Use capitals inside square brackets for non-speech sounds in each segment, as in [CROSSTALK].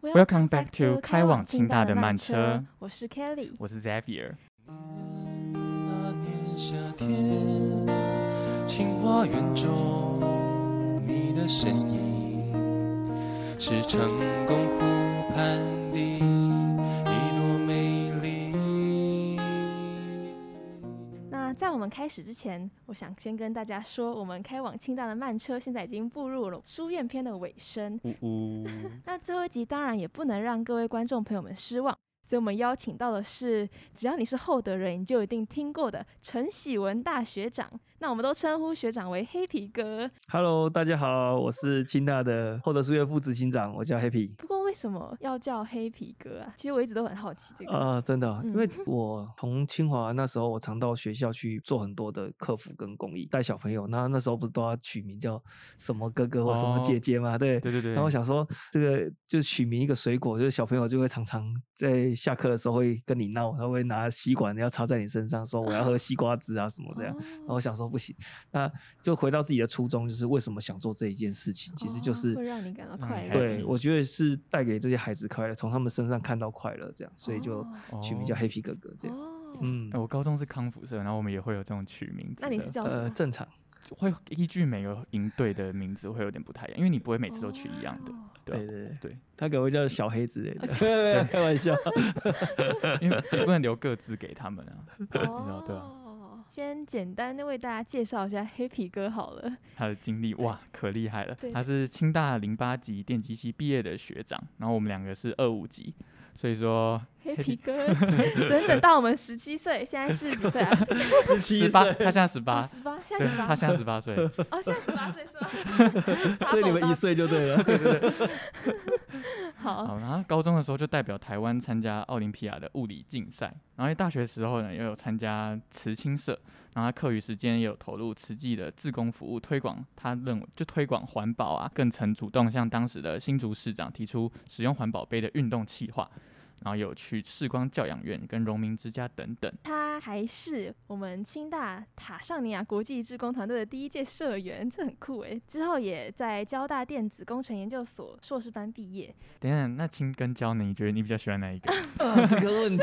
Welcome back to 开往清大的慢车，我是 Kelly，我是 Xavier。那年夏天，清华园中你的身影，是成功湖畔的我们开始之前，我想先跟大家说，我们开往清大的慢车现在已经步入了书院篇的尾声。呜呜，那最后一集当然也不能让各位观众朋友们失望，所以我们邀请到的是，只要你是厚德人，你就一定听过的陈喜文大学长。那我们都称呼学长为黑皮哥。Hello，大家好，我是清大的厚德书院副执行长，我叫 Happy。不过为什么要叫黑皮哥啊？其实我一直都很好奇这个。啊、真的哦，因为嗯我从清华那时候，我常到学校去做很多的客服跟公益，带小朋友。那那时候不是都要取名叫什么哥哥或什么姐哦姐嘛？对。对对对，然后我想说，这个就取名一个水果，就是小朋友就会常常在下课的时候会跟你闹，他会拿吸管要插在你身上，说我要喝西瓜汁啊什么这样。然后我想说不行，那就回到自己的初衷，就是为什么想做这一件事情，其实就哦是会让你感到快乐。对，我觉得是带给这些孩子快乐，从他们身上看到快乐，这样，所以就哦取名叫哦黑皮哥哥这样。哦，嗯哎，我高中是康复社，然后我们也会有这种取名字。那你是叫什呃，正常。会依据每个营队的名字会有点不太一样，因为你不会每次都取一样的。哦对啊对对他可能会叫小黑之类的，[LAUGHS] 开玩笑。[LAUGHS] 因为你不能留各自给他们啊。哦，对啊先简单的为大家介绍一下黑皮哥好了。他的经历哇，可厉害了对。他是清大零八级电机系毕业的学长，然后我们两个是二五级，所以说黑皮哥整整到我们十七岁，现在是几岁啊？十七十八，他现在十八，十八，现在，十八，他现在十八岁。[LAUGHS] 哦，现在十八岁是吧？[LAUGHS] 所以你们一岁就对了。[LAUGHS] 好，好，然后高中的时候就代表台湾参加奥林匹亚的物理竞赛，然后在大学时候呢，又有参加慈青社，然后他课余时间也有投入慈济的志工服务推广，他认为就推广环保啊，更曾主动向当时的新竹市长提出使用环保杯的运动计划，然后有去赤光教养院跟荣民之家等等。他还是我们清大塔上尼亚国际志工团队的第一届社员，这很酷诶。之后也在交大电子工程研究所硕士班毕业。等等，那清跟交呢？你觉得你比较喜欢哪一个？[LAUGHS] [LAUGHS] 啊这个问题，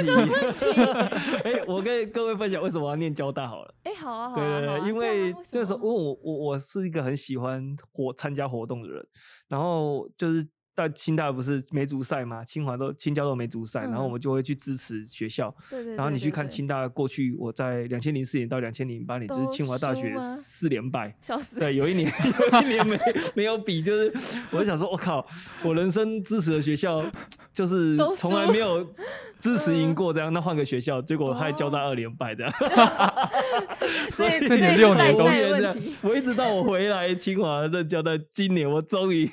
[LAUGHS] 哎，我跟各位分享为什么要念交大好了。哎，好啊，好对啊，好啊因为对啊这时候，因为为我我我是一个很喜欢活参加活动的人，然后就是在清大不是没足赛嘛，清华都清交都有梅竹赛，然后我嗯们就会去支持学校，对对，然后你去看清大过去，我在两千零四年到两千零八年，就是清华大学四连败。笑死，对，有一年 [LAUGHS] 有一年没没有比，就是我就想说，我靠，我人生支持的学校就是从来没有支持赢嗯过这样，那换个学校，结果还交大哦二连败这样。[LAUGHS] 所以所以这也你六年都这样的。，我一直到我回来清华任教的今年，我终于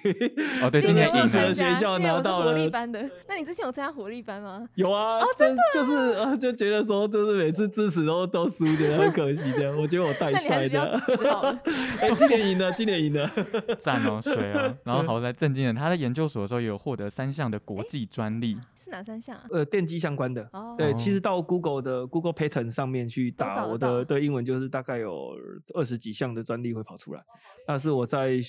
哦，对，今今年我有年疫情支持的，学校拿到了力班的。那你之前有参加活力班吗？有啊，哦真就是啊，就觉得说，就是每次支持都都输，觉得很可惜这样。我觉得我带那你还是不要衰的。[LAUGHS] 哎，今年赢了，今年赢了。赞哦，水啊。然后好在震惊的，他在研究所的时候也有获得三项的国际专利。[LAUGHS] 是哪三项啊？呃，电机相关的，哦，对，其哦实到 Google 的 Google Patent 上面去打我的到对英文就是大概有二十几项的专利会跑出来。那是我在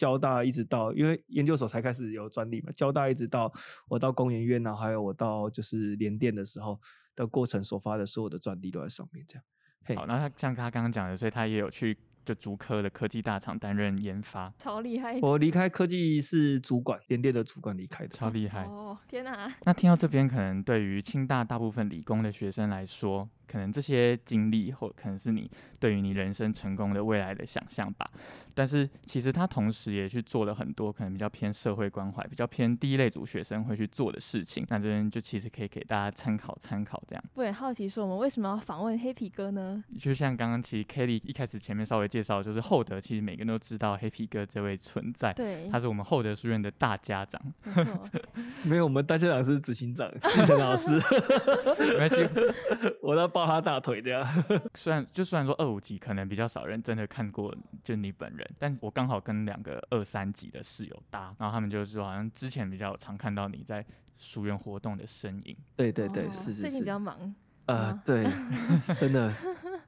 交大一直到，因为研究所才开始有专利嘛，交大一直到我到工研院啊，还有我到就是联电的时候的过程所发的所有的专利都在上面，这样。嘿好，那他像他刚刚讲的，所以他也有去就竹科的科技大厂担任研发，超厉害。我离开科技是主管，联电的主管离开的。超厉害。哦，天哪！那听到这边，可能对于清大大部分理工的学生来说，可能这些经历或可能是你对于你人生成功的未来的想象吧。但是其实他同时也去做了很多可能比较偏社会关怀、比较偏第一类组学生会去做的事情。那这边就其实可以给大家参考参考，这样。我很好奇，说我们为什么要访问黑皮哥呢？就像刚刚其实 Kelly 一开始前面稍微介绍，就是厚德其实每个人都知道黑皮哥这位存在，对，他是我们厚德书院的大家长。没错，[LAUGHS] 没有，我们大家长是执行长 [LAUGHS] 季晨老师，没关系，我要抱他大腿这样。[LAUGHS] 虽然就虽然说二五级可能比较少人真的看过就你本人，但我刚好跟两个二三级的室友搭，然后他们就是说好像之前比较常看到你在书院活动的身影。对对对，哦是是最近比是。较忙，呃，对，[LAUGHS] 真的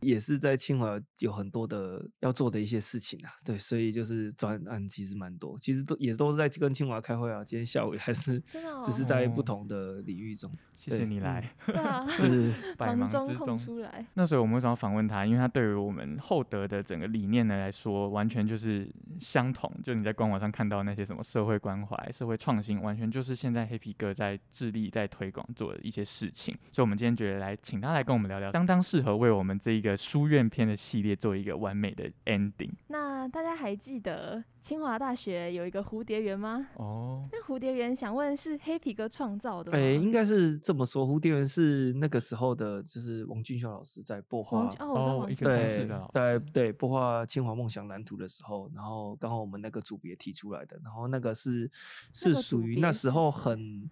也是在清华有很多的要做的一些事情啊，对，所以就是专案其实蛮多，其实都也都是在跟清华开会啊，今天下午还是真的哦只是在不哦同的领域中，谢谢你来，对啊，[LAUGHS] [LAUGHS] 是百忙之中。出来，那所以我们为什么要访问他？因为他对于我们厚德的整个理念呢来说，完全就是相同。就你在官网上看到那些什么社会关怀、社会创新，完全就是现在黑皮哥在致力在推广做的一些事情。所以，我们今天觉得来请他来跟我们聊聊，相当适合为我们这一个书院篇的系列做一个完美的 ending。那大家还记得清华大学有一个蝴蝶园吗？哦，那蝴蝶园想问是黑皮哥创造的吗？哎、应该是这么说，蝴蝶园是那个时候的，就是王俊秀老师在播画哦，一个同事的老在对播画清华梦想蓝图的时候，然后刚好我们那个组别提出来的，然后那个是是属于那时候很，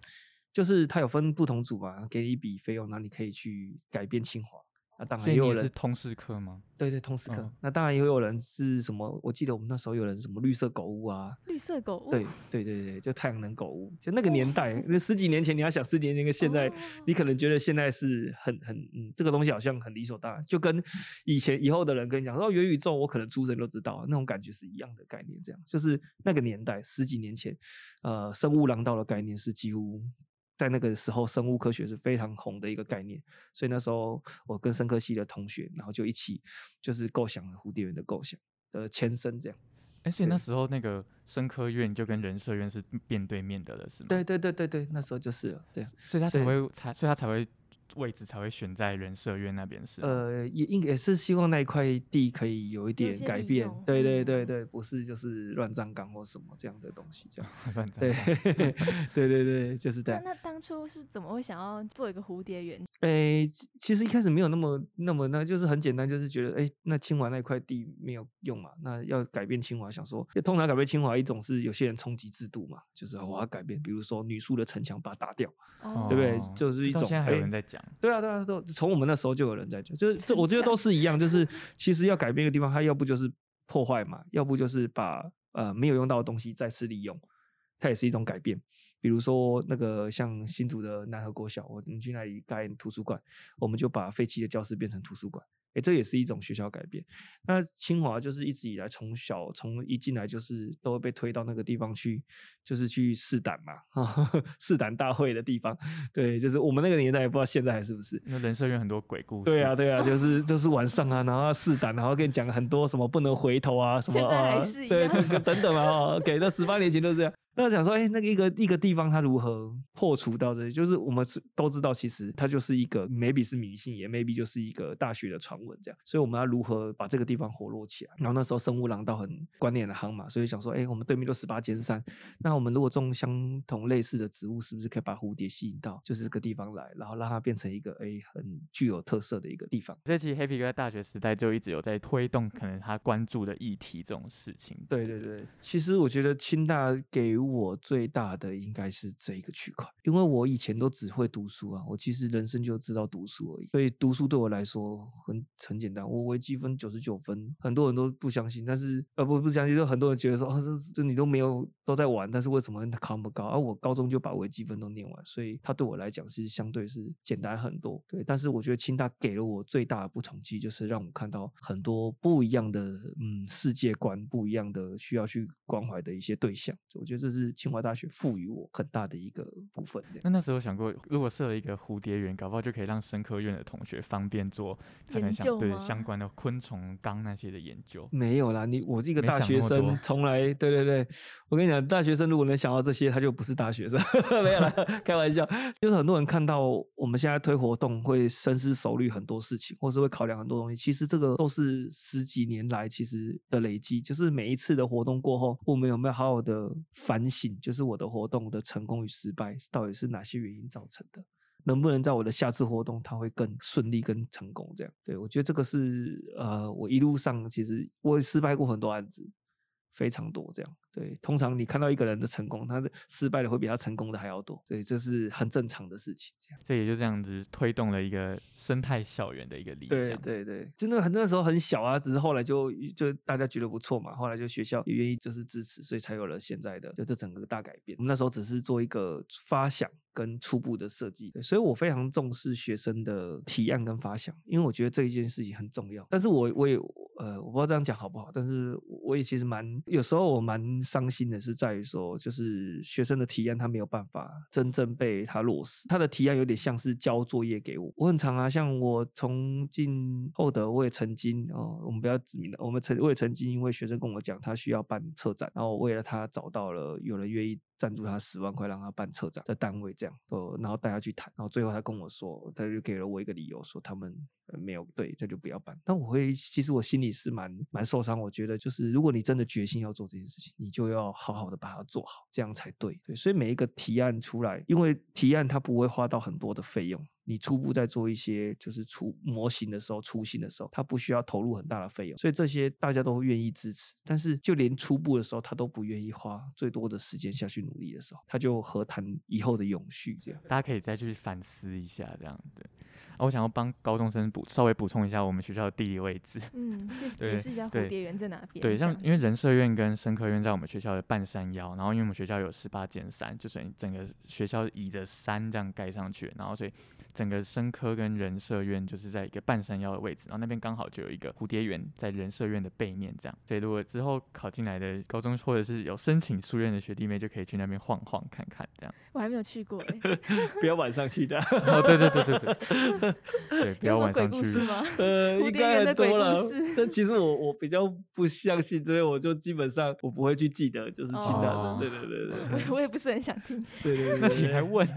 就是它有分不同组嘛，给你一笔费用，然后你可以去改变清华。那当然也有人是通识课吗？对对通识课，嗯那当然也有人是什么？我记得我们那时候有人什么绿色狗屋啊，绿色狗屋，对对对对，就太阳能狗屋，就那个年代，那十几年前，你要想十几年前跟现在，你可能觉得现在是很很嗯，这个东西好像很理所当然，就跟以前以后的人跟你讲说哦元宇宙，我可能出生都知道，那种感觉是一样的概念，这样就是那个年代十几年前，呃，生物廊道的概念是几乎。在那个时候，生物科学是非常红的一个概念，所以那时候我跟生科系的同学，然后就一起就是构想了蝴蝶园的构想的前身，这样。而且那时候那个生科院就跟人社院是面对面的了，是吗？对对对对对，那时候就是了，对。所以他才会才，所以他才会位置才会选在人社院那边是？呃，也应也是希望那一块地可以有一点改变，对对对嗯对，不是就是乱葬岗或什么这样的东西，这样。[LAUGHS] 对 [LAUGHS] 对对对，就是这样。那那当初是怎么会想要做一个蝴蝶园？诶、其其实一开始没有那么那么那，就是很简单，就是觉得诶、那清华那块地没有用嘛，那要改变清华，想说通常改变清华一种是有些人冲击制度嘛，就是我要改变，比如说女宿的城墙把它打掉，哦对不对哦就是一种现在还有哎人在讲，对啊，对啊，都从我们那时候就有人在讲，就是这，我觉得都是一样，就是 [LAUGHS] 其实要改变一个地方，它要不就是破坏嘛，要不就是把呃没有用到的东西再次利用，它也是一种改变。比如说那个像新竹的南河国小，我们去那里盖图书馆，我们就把废弃的教室变成图书馆，诶，这也是一种学校改变。那清华就是一直以来从小从一进来就是都会被推到那个地方去，就是去试胆嘛，[LAUGHS] 试胆大会的地方。对，就是我们那个年代，也不知道现在还是不是。因为人生院很多鬼故事。对啊，[LAUGHS] 对啊，就是就是晚上啊，然后试胆，然后跟你讲很多什么不能回头啊，什么啊对，等等啊，哦给那十八年前都是这样。那想说，哎、那个一个一个地方它如何破除到这里？就是我们都知道，其实它就是一个 maybe 是迷信，也 maybe 就是一个大学的传闻这样。所以我们要如何把这个地方活络起来？然后那时候生物廊道很观念的夯嘛，所以想说，哎、我们对面都十八尖山，那我们如果种相同类似的植物，是不是可以把蝴蝶吸引到就是这个地方来，然后让它变成一个哎、很具有特色的一个地方？这期 Happy 哥在大学时代就一直有在推动可能他关注的议题这种事情。对对对，其实我觉得清大给我最大的应该是这一个区块，因为我以前都只会读书啊，我其实人生就知道读书而已，所以读书对我来说很很简单。我微积分九十九分，很多人都不相信，但是呃不不相信，就很多人觉得说哦这这你都没有都在玩，但是为什么考那么高？而、我高中就把微积分都念完，所以它对我来讲是相对是简单很多。对，但是我觉得清大给了我最大的不同，其实就是让我看到很多不一样的嗯世界观，不一样的需要去关怀的一些对象。我觉得这是清华大学赋予我很大的一个部分。那那时候想过，如果设了一个蝴蝶园，搞不好就可以让生科院的同学方便做他可能研想对究吗相关的昆虫纲那些的研究。没有啦，你我这个大学生从来对对对，我跟你讲，大学生如果能想到这些，他就不是大学生，[LAUGHS] 没有啦，开玩笑。就是很多人看到我们现在推活动会深思熟虑很多事情，或是会考量很多东西，其实这个都是十几年来其实的累积，就是每一次的活动过后，我们有没有好好的反反省，就是我的活动的成功与失败到底是哪些原因造成的。能不能在我的下次活动，它会更顺利、更成功？这样，对我觉得这个是呃，我一路上其实我也失败过很多案子，非常多这样。对，通常你看到一个人的成功，他的失败的会比他成功的还要多，所以这是很正常的事情。这样，所以也就这样子推动了一个生态校园的一个理对想。对对，真的很那时候很小啊，只是后来就就大家觉得不错嘛，后来就学校也愿意就是支持，所以才有了现在的就这整个大改变。我们那时候只是做一个发想跟初步的设计，所以我非常重视学生的提案跟发想，因为我觉得这一件事情很重要。但是我我也呃，我不知道这样讲好不好，但是我也其实蛮有时候我蛮伤心的，是在于说，就是学生的提案他没有办法真正被他落实，他的提案有点像是交作业给我。我很常啊，像我从进后德，我也曾经哦，我们不要指名了，我们曾我也曾经因为学生跟我讲他需要办车展，然后我为了他找到了有人愿意赞助他十万块让他办车展的单位，这样呃，然后带他去谈，然后最后他跟我说，他就给了我一个理由，说他们没有对，他就不要办。但我会，其实我心里是蛮蛮受伤。我觉得就是，如果你真的决心要做这件事情，你就要好好的把它做好，这样才对。对，所以每一个提案出来，因为提案它不会花到很多的费用。你初步在做一些就是出模型的时候、雏形的时候，它不需要投入很大的费用，所以这些大家都会愿意支持。但是就连初步的时候，他都不愿意花最多的时间下去努力的时候，他就何谈以后的永续？这样。大家可以再去反思一下，这样对。啊我想要帮高中生补稍微补充一下我们学校的地理位置。嗯，就解释一下蝴蝶园在哪边。对，像因为人社院跟生科院在我们学校的半山腰，然后因为我们学校有十八间山，就等于整个学校倚着山这样盖上去，然后所以整个生科跟人社院就是在一个半山腰的位置，然后那边刚好就有一个蝴蝶园在人社院的背面这样，所以如果之后考进来的高中或者是有申请书院的学弟妹，就可以去那边晃晃看看这样。我还没有去过哎 [LAUGHS] [LAUGHS] 不要晚上去的。哦，对对对对对，对，不要晚上去。是吗？呃，[LAUGHS] 蝴应该蝶园的鬼很多了故事。但其实我我比较不相信，所以我就基本上我不会去记得，就是其他的。哦对对对对我也我也不是很想听。对对对对。你还问？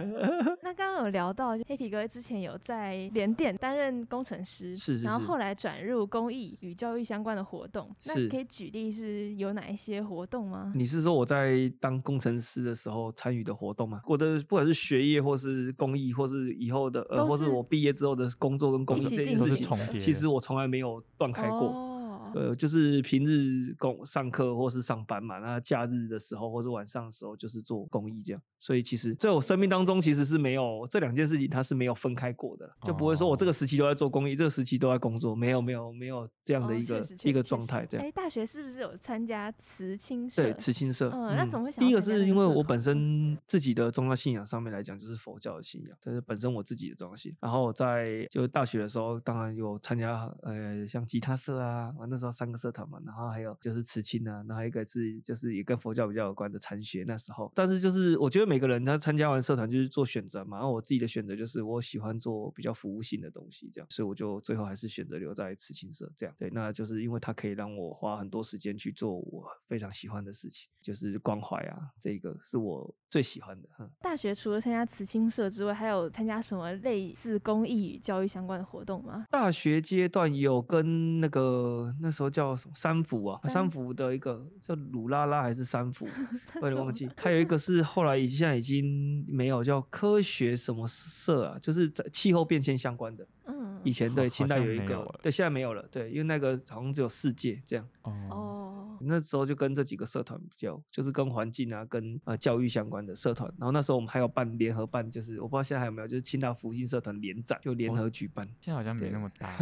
那刚刚有聊到黑皮哥之前有在联电担任工程师，是是是然后后来转入公益与教育相关的活动。那是可以举例是有哪一些活动吗？你是说我在当工程师的时候参与的活动吗？我的不管是学业或是公益，或是以后的呃，或是我毕业之后的工作跟公益一起进这件事情。其实我从来没有断开过。哦，呃，就是平日工上课或是上班嘛，那假日的时候或者晚上的时候就是做公益这样。所以其实在我生命当中其实是没有这两件事情，它是没有分开过的，就不会说我这个时期都在做公益，这个时期都在工作，没有没有没有这样的哦一个、一个状态这样。哎，大学是不是有参加慈青社？对，慈青社。嗯那怎么会想第一个是因为我本身自己的宗教信仰上面来讲，就是佛教的信仰，这是本身我自己的宗教信仰。然后我在就大学的时候，当然有参加呃像吉他社啊，啊那时候三个社团嘛，然后还有就是慈青啊，然后一个是就是也跟佛教比较有关的禅学那时候。但是就是我觉得每个人他参加完社团就是做选择嘛，然后我自己的选择就是我喜欢做比较服务性的东西，这样，所以我就最后还是选择留在慈青社这样。对，那就是因为它可以让我花很多时间去做我非常喜欢的事情，就是关怀啊，这个是我最喜欢的。嗯大学除了参加慈青社之外，还有参加什么类似公益与教育相关的活动吗？大学阶段有跟那个那时候叫什么三福啊，三三福的一个叫鲁拉拉还是三福，[LAUGHS] 我有点忘记。还有一个 [LAUGHS] 是后来已现在已经没有叫科学什么社啊，就是在气候变迁相关的。嗯，以前对清代有一个对现在没有了，对，因为那个好像只有四届这样。哦，哦，那时候就跟这几个社团比较，就是跟环境啊、跟呃教育相关的社团。然后那时候我们还有办联合办，就是我不知道现在还有没有，就是清大福星社团联展，就联哦合举办。现在好像没那么大。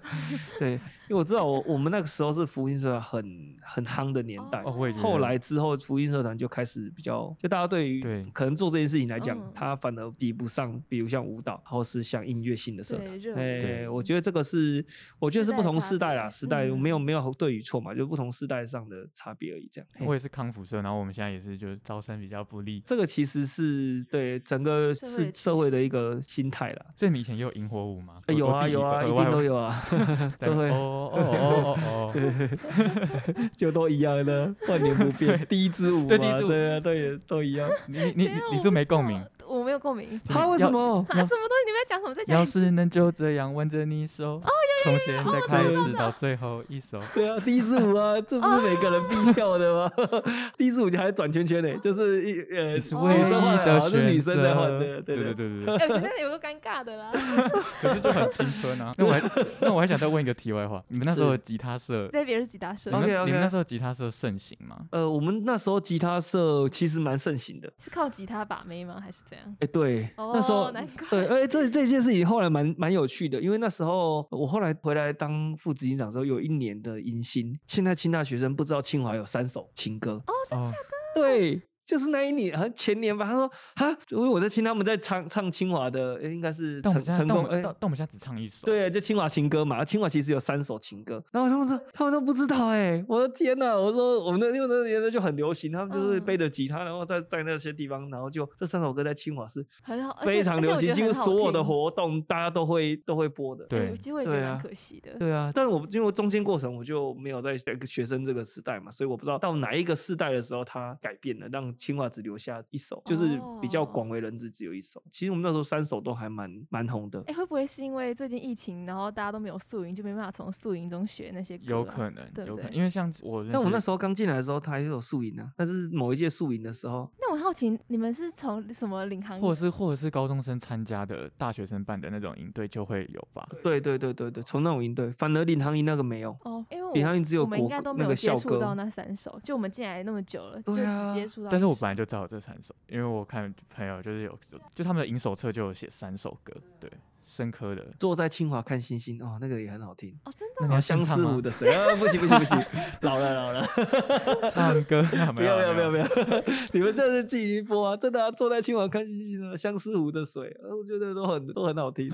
[LAUGHS] 对，因为我知道我我们那个时候是福星社团很很夯的年代。哦，后来之后，福音社团就开始比较，就大家对于对可能做这件事情来讲，嗯它反而比不上，比如像舞蹈，或是像音乐性的社团对。对我觉得这个是，我觉得是不同世代啦，时代嗯没有没有对与错嘛，就不同世代上的差别而已。这样。我也是康复社，然后我们现在也是就是招生比较不利，这个其实是对整个是社会的一个心态啦。所以你以前也有萤火舞吗？呃有啊有啊，一定都有，[LAUGHS] 啊，对都会哦哦哦哦哦，[LAUGHS] 就都一样的，万年不变。第一支舞嘛，对第一支舞对啊，对，都一样。[LAUGHS] 你你你你是没共鸣？，有共鸣。他为什么？啊，什么东西？你们在讲什么？在讲要。是能就这样挽着你手，从现在开始到最后一首。对啊，第一支舞啊，[LAUGHS] 这不是每个人必跳的吗？[LAUGHS] 第一支舞就还转圈圈呢，就是一呃是女生换的的，是女生在换的，对对对对对对。哎我觉得有个尴尬的啦。[LAUGHS] 可是就很青春啊。那我还那我还想再问一个题外话，你们那时候吉他社，在别人吉他社你们 OK，OK 你们那时候吉他社盛行吗？呃，我们那时候吉他社其实蛮盛行的。是靠吉他把妹吗？还是怎样？哎、对，那时候对，而且这这件事情后来蛮蛮有趣的，因为那时候我后来回来当副执行长的时候，有一年的迎新，现在清大学生不知道清华有三首情歌，哦，对。就是那一年，好像前年吧。他说：“哈，因为我在听他们在唱唱清华的，诶应该是成成功，哎、但我们但但我们现在只唱一首。对，就清华情歌嘛。清华其实有三首情歌，然后他们说他们都不知道哎、我的天呐！我说我们的因为那年代就很流行，他们就是嗯背着吉他，然后在在那些地方，然后就这三首歌在清华是很好，非常流行，几乎所有的。活动大家都会都会播的。对哎其实我也觉对啊得蛮可惜的。对啊，但是我因为中间过程我就没有在这个学生这个时代嘛，所以我不知道到哪一个世代的时候它改变了，让清华只留下一首，就是比较哦广为人知，只有一首。其实我们那时候三首都还蛮蛮红的。哎，会不会是因为最近疫情，然后大家都没有宿营，就没办法从宿营中学那些歌啊？有可能，对对有可能，因为像我认识，但我那时候刚进来的时候，他还是有宿营啊，但是某一届宿营的时候，那我好奇，你们是从什么领航员？或者是或者是高中生参加的大学生办的那种营队就会有吧。对对对对对，从那种营队，反而领航营那个没有。哦，因为我领航营只有我们应该都没有接触到那三首，就我们进来那么久了，就只接触到。但是我本来就知道有这三首，因为我看朋友就是有，就他们的影手册就有写三首歌，对，深刻的。坐在清华看星星哦，那个也很好听。哦，真的相思湖的水啊，不行不行不行，老了老了，[LAUGHS] 唱歌，[LAUGHS] 没有没有没有没有，你们这是记一波啊，真的啊，坐在清华看星星的相思湖的水，呃我觉得都很都很好听。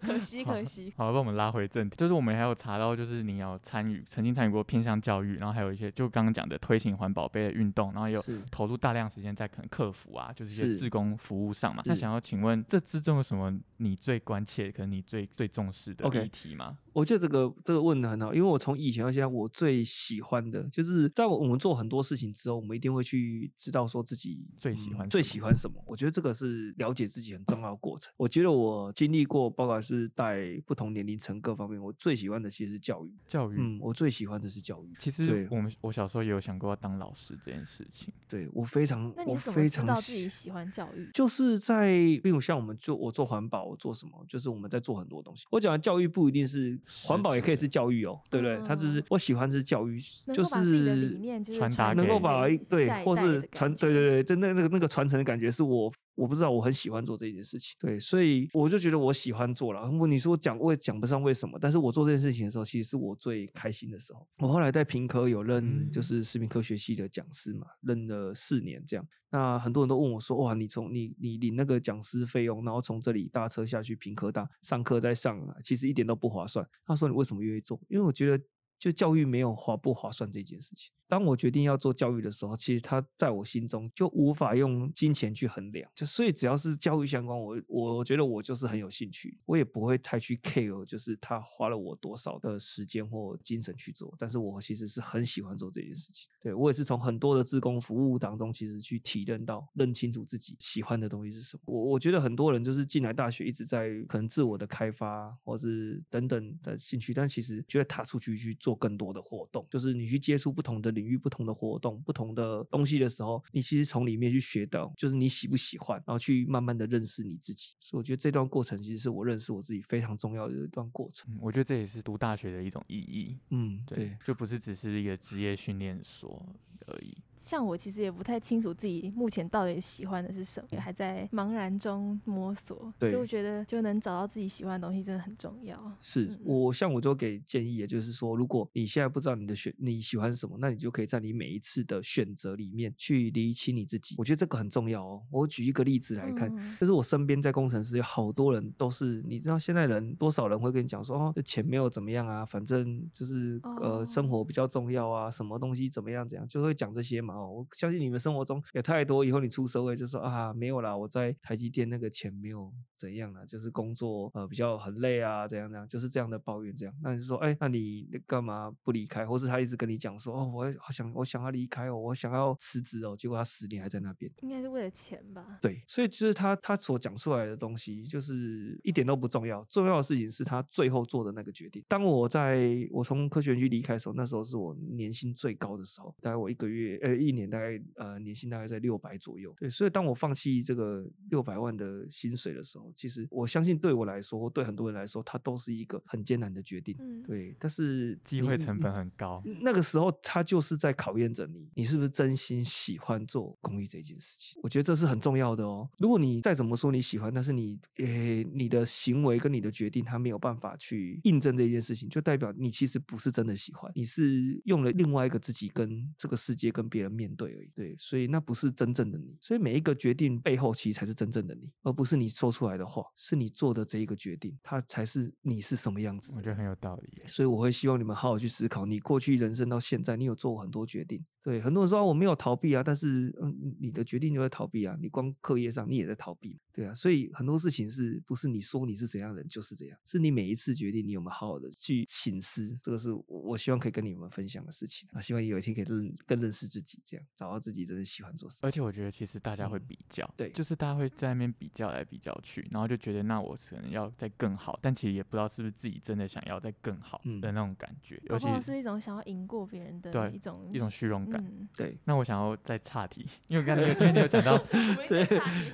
可 [LAUGHS] 惜可惜。好，把我们拉回正题，就是我们还有查到，就是你要参与，曾经参与过偏向教育，然后还有一些就刚刚讲的推行环保杯的运动，然后也有投入大量时间在可能客服啊，就是一些是志工服务上嘛。那想要请问，这之中有什么你最关切，可能你最最重视的议题吗？我觉得这个这个问的很好，因为我从以前到现在，我最喜欢的就是在我们做很多事情之后，我们一定会去知道说自己最喜欢嗯最什么喜欢什么。我觉得这个是了解自己很重要的过程。我觉得我经历过，包括是带不同年龄层各方面，我最喜欢的其实是教育。教育，嗯，我最喜欢的是教育。其实对我们我小时候也有想过要当老师这件事情。对我非常，我那你怎么非常知道自己喜喜欢教育？就是在，比如像我们做我做环保，我做什么，就是我们在做很多东西。我讲的教育不一定是环保，也可以是教育哦，对不对？它就是嗯我喜欢是教育，就能够把自己的理是念就是传达能够把对或是传，对对对，真的那个那个传承的感觉是我我不知道，我很喜欢做这件事情，对，所以我就觉得我喜欢做了。如果你说讲，我也讲不上为什么，但是我做这件事情的时候，其实是我最开心的时候。我后来在平科有任就嗯是食品科学系的讲师嘛，任了四年这样。那很多人都问我说：“哇，你从你你领那个讲师费用，然后从这里搭车下去平科大上课再上来，其实一点都不划算。”他说：“你为什么愿意做？”因为我觉得就教育没有划不划算这件事情。当我决定要做教育的时候，其实它在我心中就无法用金钱去衡量。就所以只要是教育相关，我我觉得我就是很有兴趣，我也不会太去 care，就是他花了我多少的时间或精神去做。但是我其实是很喜欢做这件事情。对我也是从很多的志工服务当中，其实去体认到、认清楚自己喜欢的东西是什么。我我觉得很多人就是进来大学一直在可能自我的开发或是等等的兴趣，但其实觉得踏出去去做更多的活动，就是你去接触不同的领域、不同的活动、不同的东西的时候，你其实从里面去学到，就是你喜不喜欢，然后去慢慢的认识你自己。所以我觉得这段过程其实是我认识我自己非常重要的一段过程。嗯，我觉得这也是读大学的一种意义。嗯，对，对，就不是只是一个职业训练所而已。像我其实也不太清楚自己目前到底喜欢的是什么，也还在茫然中摸索，所以我觉得就能找到自己喜欢的东西真的很重要。是嗯我像我就给建议，也就是说，如果你现在不知道你的选你喜欢什么，那你就可以在你每一次的选择里面去理清你自己。我觉得这个很重要哦。我举一个例子来看，嗯就是我身边在工程师有好多人都是，你知道现在人多少人会跟你讲说，哦，这钱没有怎么样啊，反正就是呃哦生活比较重要啊，什么东西怎么样怎样，就会讲这些嘛。哦，我相信你们生活中有太多以后你出社会就说啊没有啦，我在台积电那个钱没有怎样了，就是工作呃比较很累啊，怎样怎样，就是这样的抱怨这样。那你就说，哎，那你干嘛不离开？或是他一直跟你讲说，哦，我好想我想要离开哦，我想要辞职哦，结果他十年还在那边。应该是为了钱吧？对，所以就是他他所讲出来的东西，就是一点都不重要。重要的事情是他最后做的那个决定。当我在我从科学园区离开的时候，那时候是我年薪最高的时候，大概我一个月呃一年大概呃年薪大概在六百左右。对，所以当我放弃这个六百万的薪水的时候，其实我相信对我来说，对很多人来说，它都是一个很艰难的决定。嗯，对，但是机会成本很高。那个时候，他就是在考验着你，你是不是真心喜欢做公益这件事情。我觉得这是很重要的哦。如果你再怎么说你喜欢，但是你诶你的行为跟你的决定，他没有办法去印证这件事情，就代表你其实不是真的喜欢，你是用了另外一个自己跟这个世界跟别人面对而已。对，所以那不是真正的你。所以每一个决定背后，其实才是真正的你，而不是你说出来的话，是你做的这一个决定，它才是你是什么样子。我觉得很有道理。所以我会希望你们好好去思考，你过去人生到现在，你有做过很多决定。对，很多人说、啊、我没有逃避啊，但是嗯，你的决定就在逃避啊，你光课业上你也在逃避，对啊，所以很多事情是不是你说你是怎样的人就是这样，是你每一次决定你有没有好好的去醒思，这个是我我希望可以跟你们分享的事情啊，希望有一天可以认更认识自己，这样找到自己真的喜欢做事。而且我觉得其实大家会嗯比较，对就是大家会在那边比较来比较去，然后就觉得那我可能要再更好，但其实也不知道是不是自己真的想要再更好嗯的那种感觉，搞尤其是一种想要赢过别人的一种一种虚荣感。嗯，对，那我想要再岔题，因为我刚才因为你有讲到，[LAUGHS] 对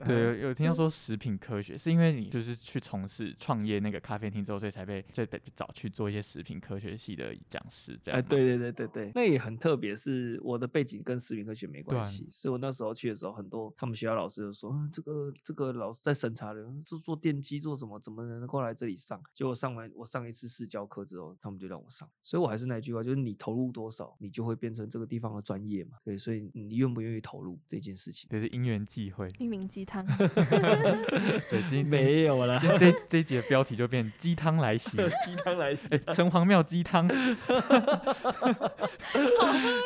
对，有有听到说食品科学，是因为你就是去从事创业那个咖啡厅之后，所以才被就被找去做一些食品科学系的讲师这样哎，吗。对对对对对，那也很特别，是我的背景跟食品科学没关系，所以我那时候去的时候，很多他们学校老师就说，嗯，这个这个老师在审查人，是做电机做什么，怎么能够来这里上？结果上完我上一次试教课之后，他们就让我上，所以我还是那句话，就是你投入多少，你就会变成这个地方的专业嘛。对，所以你愿不愿意投入这件事情？对，是因缘际会。心灵鸡汤，[LAUGHS] 对，今天 [LAUGHS] 没有啦，这这一集的标题就变鸡汤来袭，[LAUGHS] 鸡汤来袭哎，城隍庙鸡汤，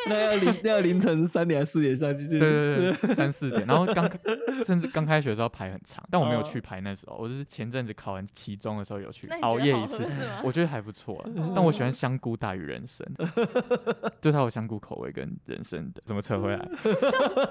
那要凌那要凌晨三点还是四点上去？对对对，三四点，然后刚开甚至刚开学的时候排很长，但我没有哦去排那时候，我是前阵子考完期中的时候有去熬夜一次，是？我觉得还不错啊，但我喜欢哦香菇大于人参，就它有香菇口味跟人参的，怎么扯回来？[LAUGHS]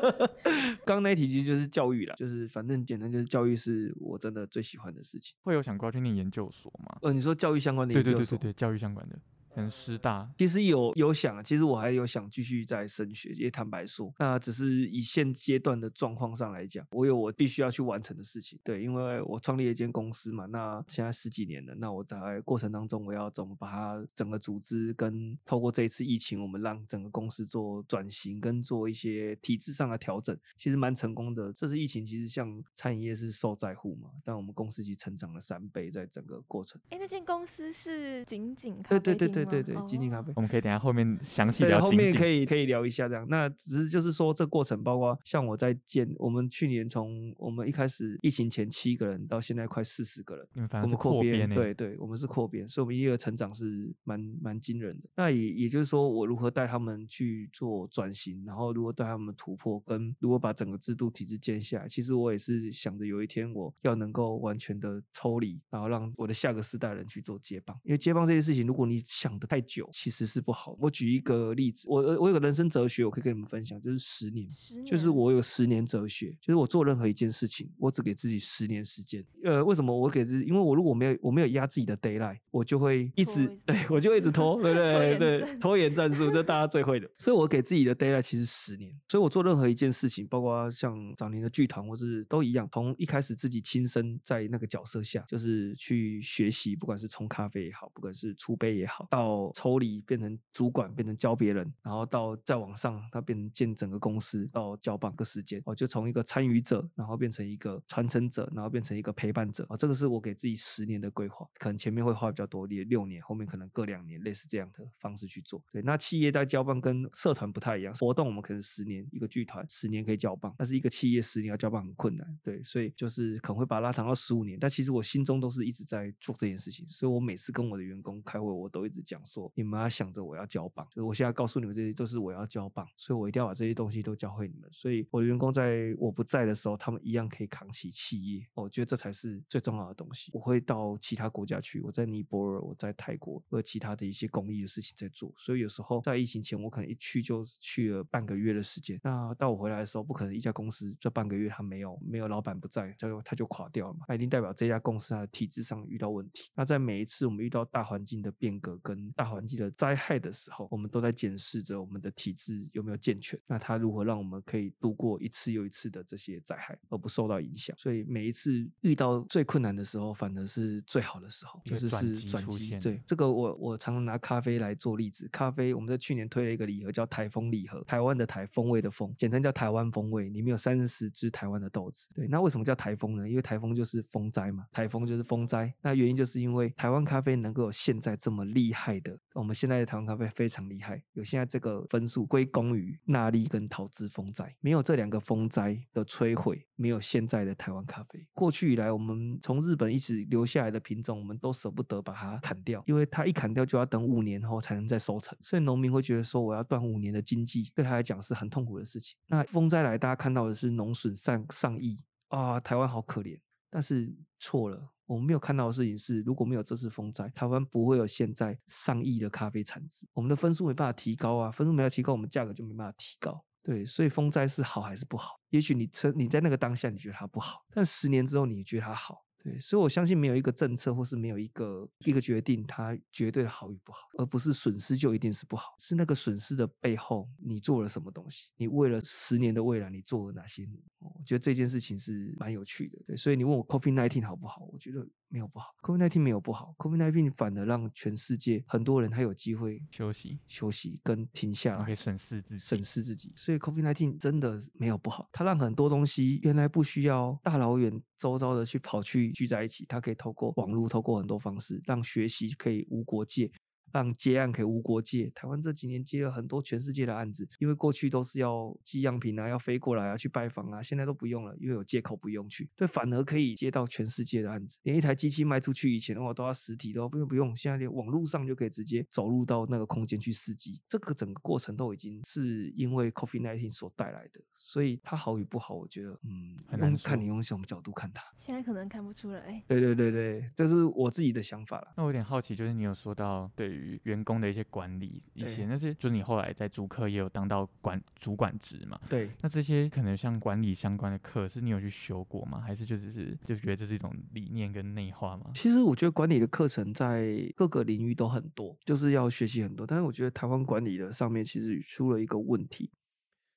[LAUGHS] 刚刚那一题其实就是教育啦，就是反正简单就是教育是我真的最喜欢的事情。会有想过要去念研究所吗？呃，你说教育相关的对研究所对对对对，教育相关的，可能师大，其实有有想，其实我还有想继续再升学，也坦白说，那只是以现阶段的状况上来讲，我有我必须要去完成的事情。对，因为我创立了一间公司嘛，那现在十几年了，那我在过程当中，我要怎么把它整个组织跟透过这一次疫情，我们让整个公司做转型跟做一些体制上的调整，其实蛮成功的。这次疫情其实像餐饮业是受灾户嘛，但我们公司其实成长了三倍，在整个过程。哎，那间公司是仅仅咖对啡对对对对对，金金咖哦啡。我们可以等下后面详细对，聊后面可。以可以聊一下这样。那只是就是说，这过程包括像我在建，我们去年从我们一开始疫情前七个人，到现在快四十个人。你们反正是我们扩编，对对，我们是扩编，所以我们业额成长是蛮蛮惊人的。那也也就是说，我如何带他们去做转型，然后如何带他们突破，跟如何把整个制度体制建下来。其实我也是想着有一天我要能够完全的抽离，然后让我的下个世代人去做接棒。因为接棒这件事情，如果你想的太久，其实是不好。我举一个例子，我我有个人生哲学，我可以跟你们分享，就是十年。十就是我有十年哲学，就是我做任何一件事情，我只给自己十年时间。呃，为什么我给自己？因为我如果没有我没有压自己的 d a y l i g h t 我就会一直拖一直对我就一直拖，对不 [LAUGHS] 对？对，拖延战术，这大家最会的。所以我给自己的 d a y l i g h t 其实十年，所以我做任何一件事情，包括像早年的剧团，或是都一样，从一开始自己亲身在那个角色下，就是去学习，不管是冲咖啡也好，不管是出杯也好，到抽离变成主管，变成教别人，然后到再往上，他变成建整个公司，到交棒个时间，哦，就从一个参与者，然后变成一个传承者，然后变成一个陪伴者，啊、这个是我给自己十年的规划，可能前面会花比较多，也六年，后面可能各两年，类似这样的方式去做。对，那企业在交棒跟社团不太一样，活动我们可能十年一个剧团十年可以交棒，但是一个企业十年要交棒很困难，对，所以就是可能会把它拉长到十五年，但其实我心中都是一直在做这件事情，所以我每次跟我的员工开会，我都一直讲。讲说，你们要想着我要交棒，就是我现在告诉你们这些都是我要交棒，所以我一定要把这些东西都教会你们。所以我的员工在我不在的时候，他们一样可以扛起企业。我觉得这才是最重要的东西。我会到其他国家去，我在尼泊尔，我在泰国，和其他的一些公益的事情在做。所以有时候在疫情前，我可能一去就去了半个月的时间。那到我回来的时候，不可能一家公司这半个月他没有没有老板不在，就他就垮掉了嘛。那一定代表这家公司它的体制上遇到问题。那在每一次我们遇到大环境的变革跟大环境的灾害的时候，我们都在检视着我们的体制有没有健全。那它如何让我们可以度过一次又一次的这些灾害，而不受到影响？所以每一次遇到最困难的时候，反而是最好的时候，就是是转机。对，这个我我常常拿咖啡来做例子。咖啡我们在去年推了一个礼盒，叫台风礼盒，台湾的台风味的风，简称叫台湾风味，里面有三十支台湾的豆子。对，那为什么叫台风呢？因为台风就是风灾嘛，台风就是风灾。那原因就是因为台湾咖啡能够有现在这么厉害害的，我们现在的台湾咖啡非常厉害，有现在这个分数归功于纳利跟桃资风灾，没有这两个风灾的摧毁，没有现在的台湾咖啡。过去以来，我们从日本一直留下来的品种，我们都舍不得把它砍掉，因为它一砍掉就要等五年后才能再收成，所以农民会觉得说我要断五年的经济，对他来讲是很痛苦的事情。那风灾来，大家看到的是农损上上亿啊，台湾好可怜。但是错了，我们没有看到的事情是，如果没有这次风灾，台湾不会有现在上亿的咖啡产值。我们的分数没办法提高啊，分数没有提高，我们价格就没办法提高。对，所以风灾是好还是不好？也许你趁你在那个当下你觉得它不好，但十年之后你觉得它好。对，所以我相信没有一个政策或是没有一个一个决定，它绝对的好与不好，而不是损失就一定是不好，是那个损失的背后你做了什么东西，你为了十年的未来你做了哪些？我觉得这件事情是蛮有趣的。对，所以你问我 COVID nineteen 好不好？我觉得没有不好，COVID nineteen 没有不好，COVID nineteen 反而让全世界很多人他有机会休息，休息跟停下来可以。审视自己，审视自己，所以 COVID nineteen 真的没有不好，它让很多东西原来不需要大老远周遭的去跑去聚在一起，它可以透过网络，透过很多方式，让学习可以无国界。让接案可以无国界。台湾这几年接了很多全世界的案子，因为过去都是要寄样品啊，要飞过来啊，去拜访啊，现在都不用了，因为有借口不用去，对，反而可以接到全世界的案子。连一台机器卖出去以前的话，都要实体的哦，不用不用，现在连网络上就可以直接走入到那个空间去试机。这个整个过程都已经是因为 COVID 1 9所带来的，所以它好与不好，我觉得嗯，很难用看你用什么角度看它。现在可能看不出来。对对对对，这是我自己的想法了。那我有点好奇，就是你有说到对于员工的一些管理，以对前那些就是你后来在主课也有当到管主管职嘛？对，那这些可能像管理相关的课，是你有去修过吗？还是就只是就觉得这是一种理念跟内化吗？其实我觉得管理的课程在各个领域都很多，就是要学习很多。但是我觉得台湾管理的上面其实出了一个问题，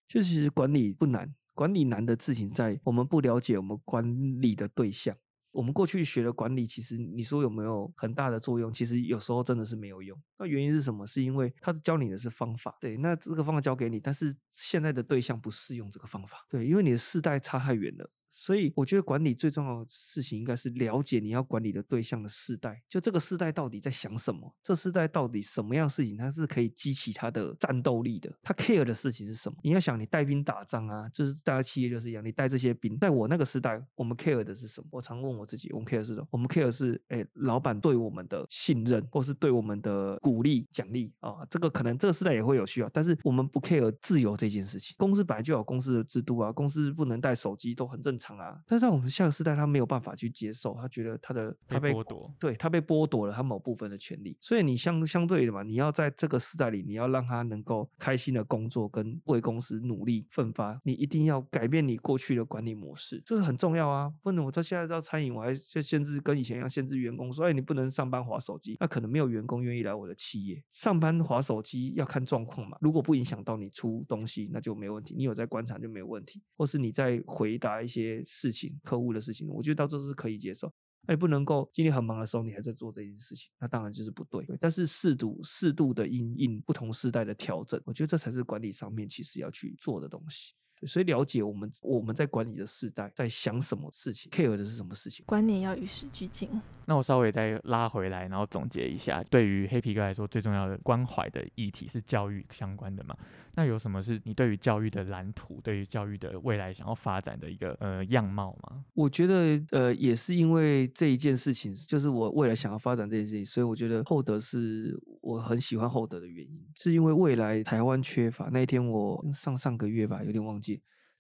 就其实管理不难，管理难的事情在我们不了解我们管理的对象。我们过去学的管理，其实你说有没有很大的作用？其实有时候真的是没有用。那原因是什么？是因为他教你的是方法，对，那这个方法教给你，但是现在的对象不适用这个方法，对，因为你的世代差太远了。所以我觉得管理最重要的事情应该是了解你要管理的对象的世代，就这个世代到底在想什么，这世代到底什么样事情它是可以激起他的战斗力的，他 care 的事情是什么？你要想你带兵打仗啊，就是大家企业就是一样，你带这些兵，在我那个时代，我们 care 的是什么？我常问我自己，我们 care 是什么？我们 care 是，哎，老板对我们的信任，或是对我们的鼓励、奖励啊，这个可能这个时代也会有需要，但是我们不 care 自由这件事情。公司本来就有公司的制度啊，公司不能带手机都很正常啊，但是在我们下个时代，他没有办法去接受，他觉得他的他被被剥夺对他被剥夺了他某部分的权利，所以你相相对的嘛，你要在这个时代里，你要让他能够开心的工作跟为公司努力奋发，你一定要改变你过去的管理模式，这是很重要啊。不能我到现在到餐饮，我还限限制跟以前一样限制员工说，哎，你不能上班划手机，那可能没有员工愿意来我的企业上班划手机，要看状况嘛。如果不影响到你出东西，那就没问题，你有在观察就没有问题，或是你在回答一些事情、客户的事情，我觉得到这是可以接受。那你不能够今天很忙的时候，你还在做这件事情，那当然就是不对。但是适度适度的因应不同时代的调整，我觉得这才是管理上面其实要去做的东西。对所以了解我们我们在管理的世代在想什么事情，care 的是什么事情。观念要与时俱进。那我稍微再拉回来，然后总结一下，对于黑皮哥来说，最重要的关怀的议题是教育相关的嘛？那有什么是你对于教育的蓝图，对于教育的未来想要发展的一个呃样貌吗？我觉得呃，也是因为这一件事情，就是我未来想要发展这件事情，所以我觉得厚德是我很喜欢厚德的原因，是因为未来台湾缺乏那一天我上上个月吧，有点忘记。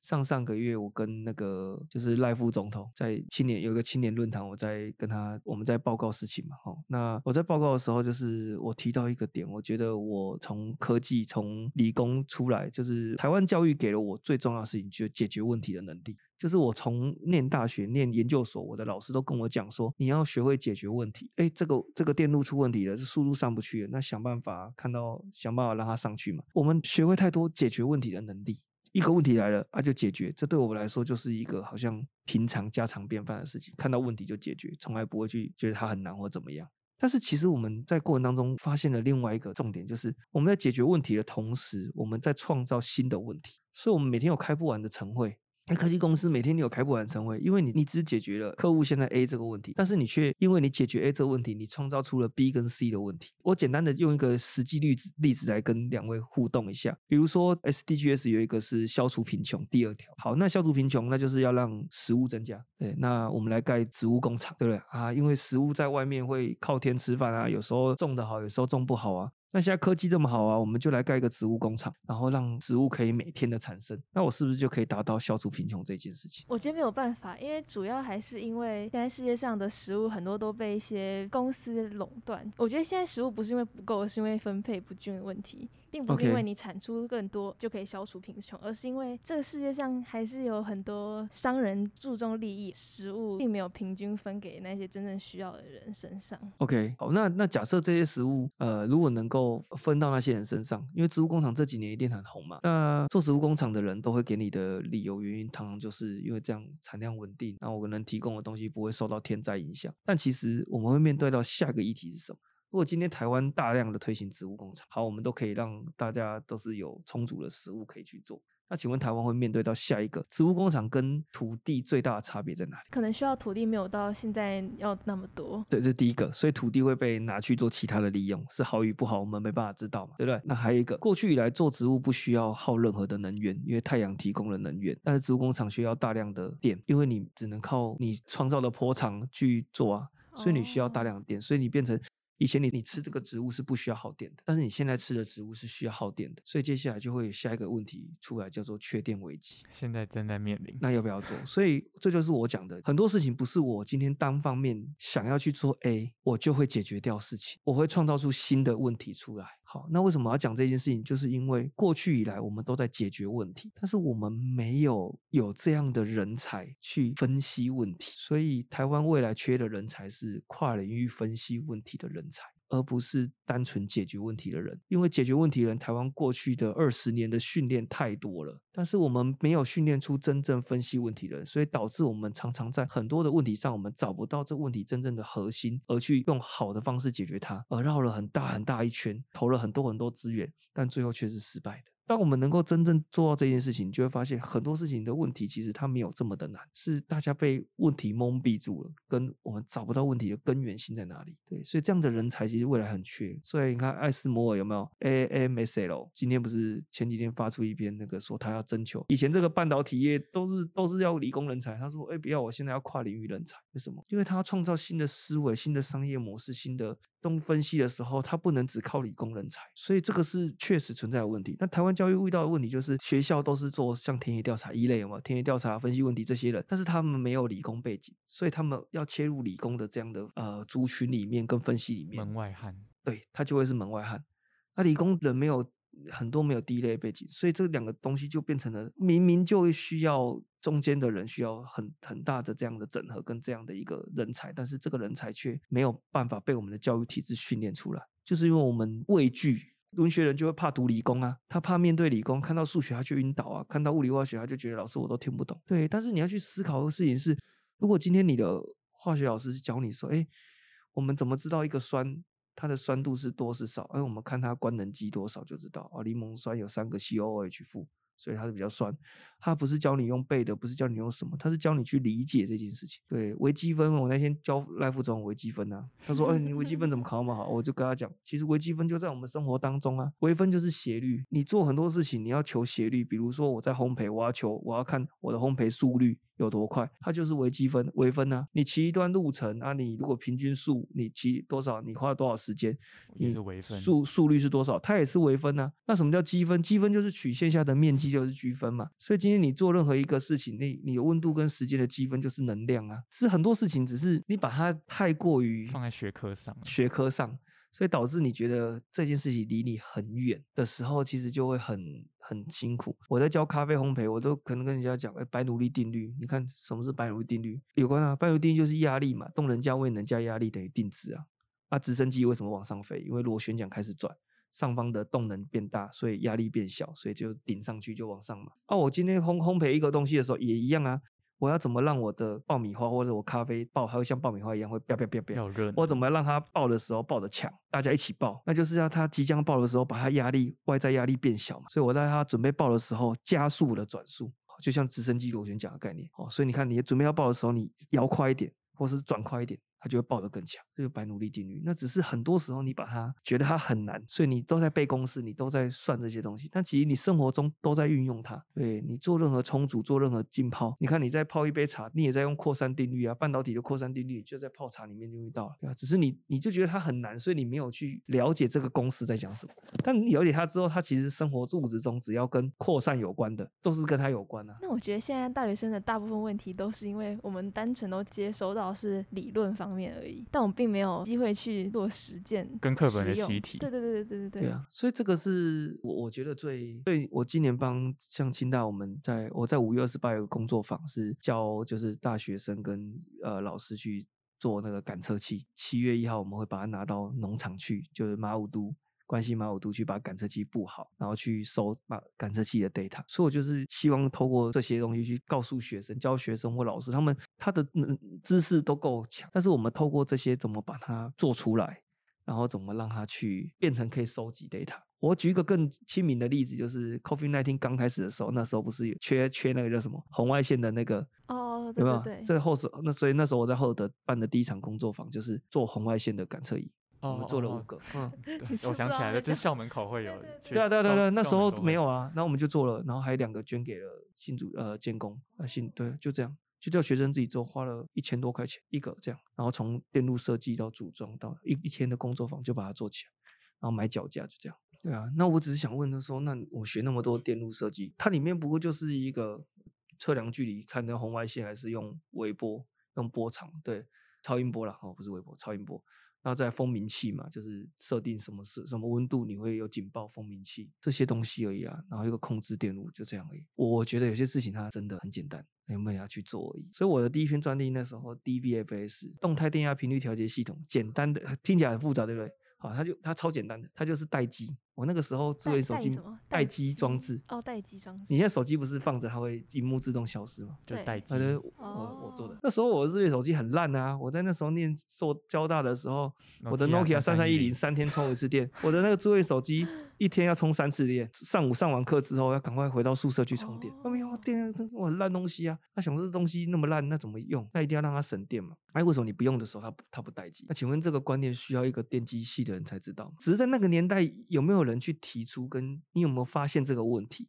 上上个月，我跟那个就是赖副总统在青年有一个青年论坛，我在跟他我们在报告事情嘛。哦，那我在报告的时候，就是我提到一个点，我觉得我从科技从理工出来，就是台湾教育给了我最重要的事情，就解决问题的能力。就是我从念大学、念研究所，我的老师都跟我讲说，你要学会解决问题。哎，这个这个电路出问题了，这速度上不去了，那想办法看到想办法让它上去嘛。我们学会太多解决问题的能力。一个问题来了，啊就解决，这对我们来说就是一个好像平常家常便饭的事情，看到问题就解决，从来不会去觉得它很难或怎么样。但是其实我们在过程当中发现了另外一个重点，就是我们在解决问题的同时，我们在创造新的问题，所以我们每天有开不完的晨会。那科技公司每天你有开不完成会，因为你你只解决了客户现在 A 这个问题，但是你却因为你解决 A 这个问题，你创造出了 B 跟 C 的问题。我简单的用一个实际例子例子来跟两位互动一下，比如说 SDGs 有一个是消除贫穷，第二条，好，那消除贫穷那就是要让食物增加，对，那我们来盖植物工厂，对不对啊？因为食物在外面会靠天吃饭啊，有时候种的好，有时候种不好啊。那现在科技这么好啊，我们就来盖一个植物工厂，然后让植物可以每天的产生。那我是不是就可以达到消除贫穷这件事情？我觉得没有办法，因为主要还是因为现在世界上的食物很多都被一些公司垄断。我觉得现在食物不是因为不够，是因为分配不均的问题。并不是因为你产出更多就可以消除贫穷，而是因为这个世界上还是有很多商人注重利益，食物并没有平均分给那些真正需要的人身上。OK，好，那那假设这些食物，呃，如果能够分到那些人身上，因为植物工厂这几年一定很红嘛，那做植物工厂的人都会给你的理由原因，通常就是因为这样产量稳定，那我能提供的东西不会受到天灾影响。但其实我们会面对到下个议题是什么？如果今天台湾大量的推行植物工厂，好，我们都可以让大家都是有充足的食物可以去做。那请问台湾会面对到下一个植物工厂跟土地最大的差别在哪里？可能需要土地没有到现在要那么多。对，这是第一个，所以土地会被拿去做其他的利用，是好与不好，我们没办法知道嘛，对不对？那还有一个，过去以来做植物不需要耗任何的能源，因为太阳提供了能源，但是植物工厂需要大量的电，因为你只能靠你创造的坡场去做啊，所以你需要大量的电，所以你变成。以前你你吃这个植物是不需要耗电的，但是你现在吃的植物是需要耗电的，所以接下来就会有下一个问题出来，叫做缺电危机。现在正在面临，那要不要做？所以这就是我讲的，很多事情不是我今天单方面想要去做 A，我就会解决掉事情，我会创造出新的问题出来。好，那为什么要讲这件事情？就是因为过去以来我们都在解决问题，但是我们没有有这样的人才去分析问题，所以台湾未来缺的人才是跨领域分析问题的人才。而不是单纯解决问题的人，因为解决问题的人，台湾过去的二十年的训练太多了，但是我们没有训练出真正分析问题的人，所以导致我们常常在很多的问题上，我们找不到这问题真正的核心，而去用好的方式解决它，而绕了很大很大一圈，投了很多很多资源，但最后却是失败的。当我们能够真正做到这件事情，就会发现很多事情的问题其实它没有这么的难，是大家被问题蒙蔽住了，跟我们找不到问题的根源性在哪里。对，所以这样的人才其实未来很缺。所以你看，艾斯摩尔有没有 A M S L？今天不是前几天发出一篇那个说他要征求，以前这个半导体业都是都是要理工人才，他说哎不要，我现在要跨领域人才。为什么？因为他要创造新的思维、新的商业模式、新的。东分析的时候，他不能只靠理工人才，所以这个是确实存在的问题。那台湾教育遇到的问题就是，学校都是做像田野调查一类嘛，田野调查分析问题这些人，但是他们没有理工背景，所以他们要切入理工的这样的呃族群里面跟分析里面，门外汉，对他就会是门外汉。那理工人没有。很多没有第一类背景，所以这两个东西就变成了明明就需要中间的人需要很很大的这样的整合跟这样的一个人才，但是这个人才却没有办法被我们的教育体制训练出来，就是因为我们畏惧文学人就会怕读理工啊，他怕面对理工，看到数学他就晕倒啊，看到物理化学他就觉得老师我都听不懂。对，但是你要去思考的事情是，如果今天你的化学老师是教你说，哎，我们怎么知道一个酸？它的酸度是多是少？哎，我们看它官能基多少就知道啊。柠檬酸有三个 COOH 负，所以它是比较酸。他不是教你用背的，不是教你用什么，他是教你去理解这件事情。对，微积分，我那天教赖副总微积分啊，他说，哎，你微积分怎么考那么好？我就跟他讲，其实微积分就在我们生活当中啊，微分就是斜率，你做很多事情你要求斜率，比如说我在烘焙，我要求我要看我的烘焙速率。有多快，它就是微积分、微分啊。你骑一段路程啊，你如果平均速，你骑多少，你花了多少时间，也是微分。速速率是多少，它也是微分啊。那什么叫积分？积分就是曲线下的面积就是积分嘛。所以今天你做任何一个事情，你你温度跟时间的积分就是能量啊。是很多事情，只是你把它太过于放在学科上，学科上。所以导致你觉得这件事情离你很远的时候，其实就会很很辛苦。我在教咖啡烘焙，我都可能跟人家讲，哎，白努力定律。你看什么是白努力定律？有关啊，白努力定律就是压力嘛，动能加位能加压力等于定值啊。啊，直升机为什么往上飞？因为螺旋桨开始转，上方的动能变大，所以压力变小，所以就顶上去就往上嘛。啊，我今天烘烘焙一个东西的时候也一样啊。我要怎么让我的爆米花或者我咖啡爆，还会像爆米花一样会爆爆爆爆？我怎么让它爆的时候爆的强？大家一起爆，那就是要它即将爆的时候，把它压力外在压力变小嘛。所以我在它准备爆的时候，加速了转速，就像直升机螺旋桨的概念。哦，所以你看，你准备要爆的时候，你摇快一点，或是转快一点。它就会爆得更强，这就白努力定律。那只是很多时候你把它觉得它很难，所以你都在背公式，你都在算这些东西。但其实你生活中都在运用它。对你做任何冲煮，做任何浸泡，你看你在泡一杯茶，你也在用扩散定律啊。半导体的扩散定律就在泡茶里面就遇到了，对吧？只是你你就觉得它很难，所以你没有去了解这个公式在讲什么。但你了解它之后，它其实生活物质中只要跟扩散有关的，都是跟它有关啊。那我觉得现在大学生的大部分问题都是因为我们单纯都接收到是理论方面而已，但我。并没有机会去做实践，跟课本的习题。对对对对对对对啊！所以这个是我我觉得最对我今年帮像清大，我们在我在五月二十八有个工作坊，是教就是大学生跟呃老师去做那个感测器。七月一号我们会把它拿到农场去，就是马武都。关系马武都去把感测器布好，然后去收把感测器的 data。所以我就是希望透过这些东西去告诉学生、教学生或老师，他们他的知识都够强，但是我们透过这些怎么把它做出来，然后怎么让它去变成可以收集 data。我举一个更亲民的例子，就是 COVID nineteen 刚开始的时候，那时候不是缺缺那个叫什么红外线的那个哦，有没有？这后手那所以那时候我在后德办的第一场工作坊就是做红外线的感测仪。我们做了五个，嗯，[LAUGHS] 我想起来了，就是校门口会 [LAUGHS] 有。对啊，对啊，对啊，那时候没有啊，然后我们就做了，然后还有两个捐给了新主呃监工啊新对，就这样，就叫学生自己做，花了一千多块钱一个这样，然后从电路设计到组装到一一天的工作坊就把它做起来，然后买脚架就这样。对啊，那我只是想问他说，那我学那么多电路设计，它里面不过就是一个测量距离，看那红外线还是用微波用波长，对，超音波啦，哦，不是微波，超音波。然后再蜂鸣器嘛，就是设定什么是什么温度，你会有警报蜂鸣器这些东西而已啊。然后一个控制电路就这样而已。我觉得有些事情它真的很简单，有没有要去做而已。所以我的第一篇专利那时候 DVFS 动态电压频率调节系统，简单的听起来很复杂，对不对？好，它就它超简单的，它就是待机。我那个时候智慧手机待机装置哦，待机装置。你现在手机不是放着它会荧幕自动消失吗？就待机。我我做的。那时候我的智慧手机很烂啊！我在那时候念做交大的时候，我的 Nokia 三三一零三天充一次电，我的那个智慧手机一天要充三次电。上午上完课之后要赶快回到宿舍去充电。没有电，我很烂东西啊！那想这东西那么烂，那怎么用？那一定要让它省电嘛。哎，为什么你不用的时候它它不待机？那请问这个观念需要一个电机系的人才知道？只是在那个年代有没有人去提出？跟你有没有发现这个问题？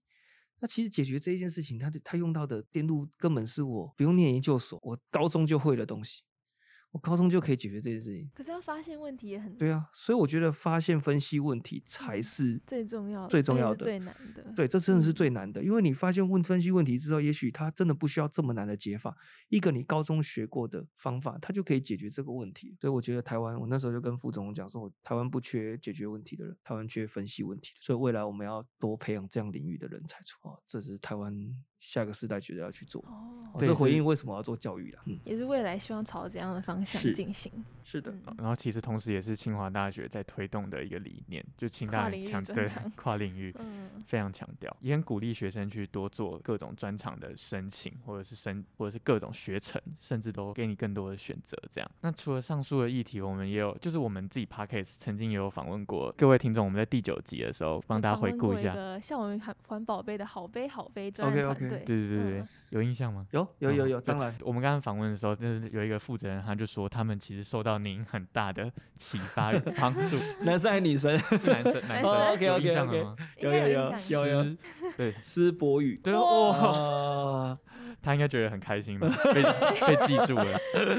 那其实解决这一件事情，他他用到的电路根本是我不用念研究所，我高中就会的东西。我高中就可以解决这件事情，可是要发现问题也很对啊，所以我觉得发现分析问题才是最重要、最重要的、最难的。对，这真的是最难的，因为你发现问分析问题之后，也许它真的不需要这么难的解法，一个你高中学过的方法，它就可以解决这个问题。所以我觉得台湾，我那时候就跟副总讲说，台湾不缺解决问题的人，台湾缺分析问题，所以未来我们要多培养这样领域的人才出啊，这是台湾。下个世代觉得要去做，哦，这回应为什么要做教育啊？嗯，也是未来希望朝怎样的方向进行？是的，然后其实同时也是清华大学在推动的一个理念，就清大强对跨领域，嗯，非常强调，也很鼓励学生去多做各种专长的申请，或者是申，或者是各种学程，甚至都给你更多的选择。这样，那除了上述的议题，我们也有，就是我们自己 p a d k a s 曾经也有访问过各位听众，我们在第九集的时候帮大家回顾一下，像我们环环保杯的好杯好杯专业团队。对对对对有印象吗？有有有有，当然。我们刚刚访问的时候，就是有一个负责人，他就说他们其实受到您很大的启发与 [LAUGHS] 帮助，[LAUGHS] 男生还是女生？是男生，男男生。生，OK，有 OK，印象吗？有有有有有。施，对。施博宇，对哇哦，啊，他应该觉得很开心吧，[LAUGHS] 被被记住了。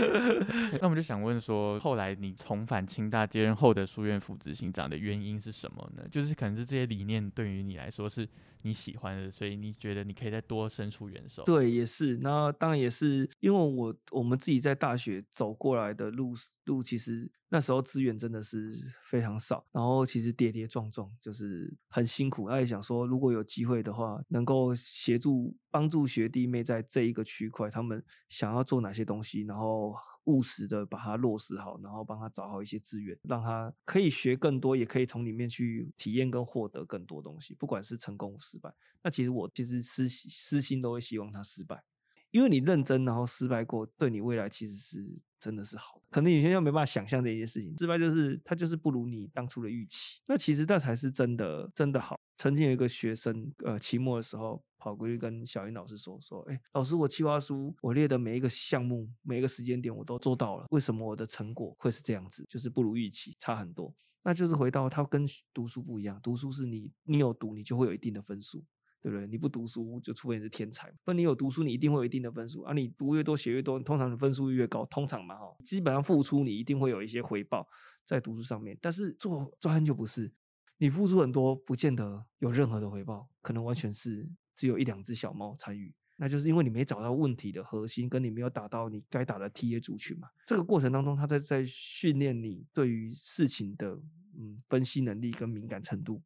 [LAUGHS] 那我们就想问说，后来你重返清大接任后的书院副执行长的原因是什么呢？就是可能是这些理念对于你来说是你喜欢的，所以你觉得你可以再多伸出援手。对，也是。那当然也是因为我我们自己在大学走过来的路路，其实那时候资源真的是非常少，然后其实跌跌撞撞，就是很辛苦。那也想说，如果有机会的话，能够协助帮助学弟妹在这一个区块，他们想要做哪些东西，然后务实的把它落实好，然后帮他找好一些资源，让他可以学更多，也可以从里面去体验跟获得更多东西，不管是成功失败。那其实我其实私私心都会希望他失败，因为你认真然后失败过，对你未来其实是真的是好的。可能有些人没办法想象这件事情，失败就是他就是不如你当初的预期，那其实那才是真的真的好。曾经有一个学生，呃，期末的时候跑过去跟小英老师说说，哎，老师，我计划书我列的每一个项目、每一个时间点我都做到了，为什么我的成果会是这样子？就是不如预期，差很多。那就是回到他跟读书不一样，读书是你你有读，你就会有一定的分数，对不对？你不读书，就除非你是天才，不然你有读书，你一定会有一定的分数啊。你读越多，写越多，通常你分数越高，通常嘛哈，基本上付出你一定会有一些回报在读书上面。但是做专案就不是，你付出很多，不见得有任何的回报，可能完全是只有一两只小猫参与。那就是因为你没找到问题的核心，跟你没有打到你该打的 TA 族群嘛。这个过程当中，他在在训练你对于事情的嗯分析能力跟敏感程度。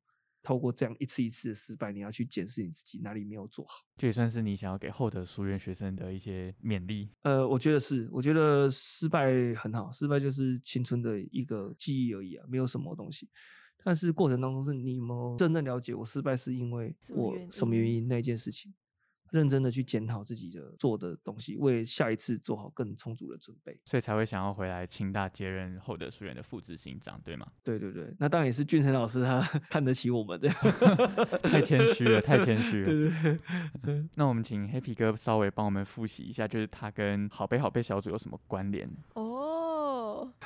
透过这样一次一次的失败，你要去检视你自己哪里没有做好。这也算是你想要给厚德书院学生的一些勉励。呃，我觉得是，我觉得失败很好，失败就是青春的一个记忆而已啊，没有什么东西。但是过程当中，是你有没有真正了解我失败是因为我什么原因因那件事情，认真的去检讨自己的做的东西，为下一次做好更充足的准备。所以才会想要回来清大接任厚德书院的副执行长，对吗？对对对，那当然也是俊成老师他 [LAUGHS] 看得起我们的。[LAUGHS] 太谦虚了，太谦虚了。[LAUGHS] 对对对，那我们请黑皮哥稍微帮我们复习一下，就是他跟好杯好杯小组有什么关联？哦，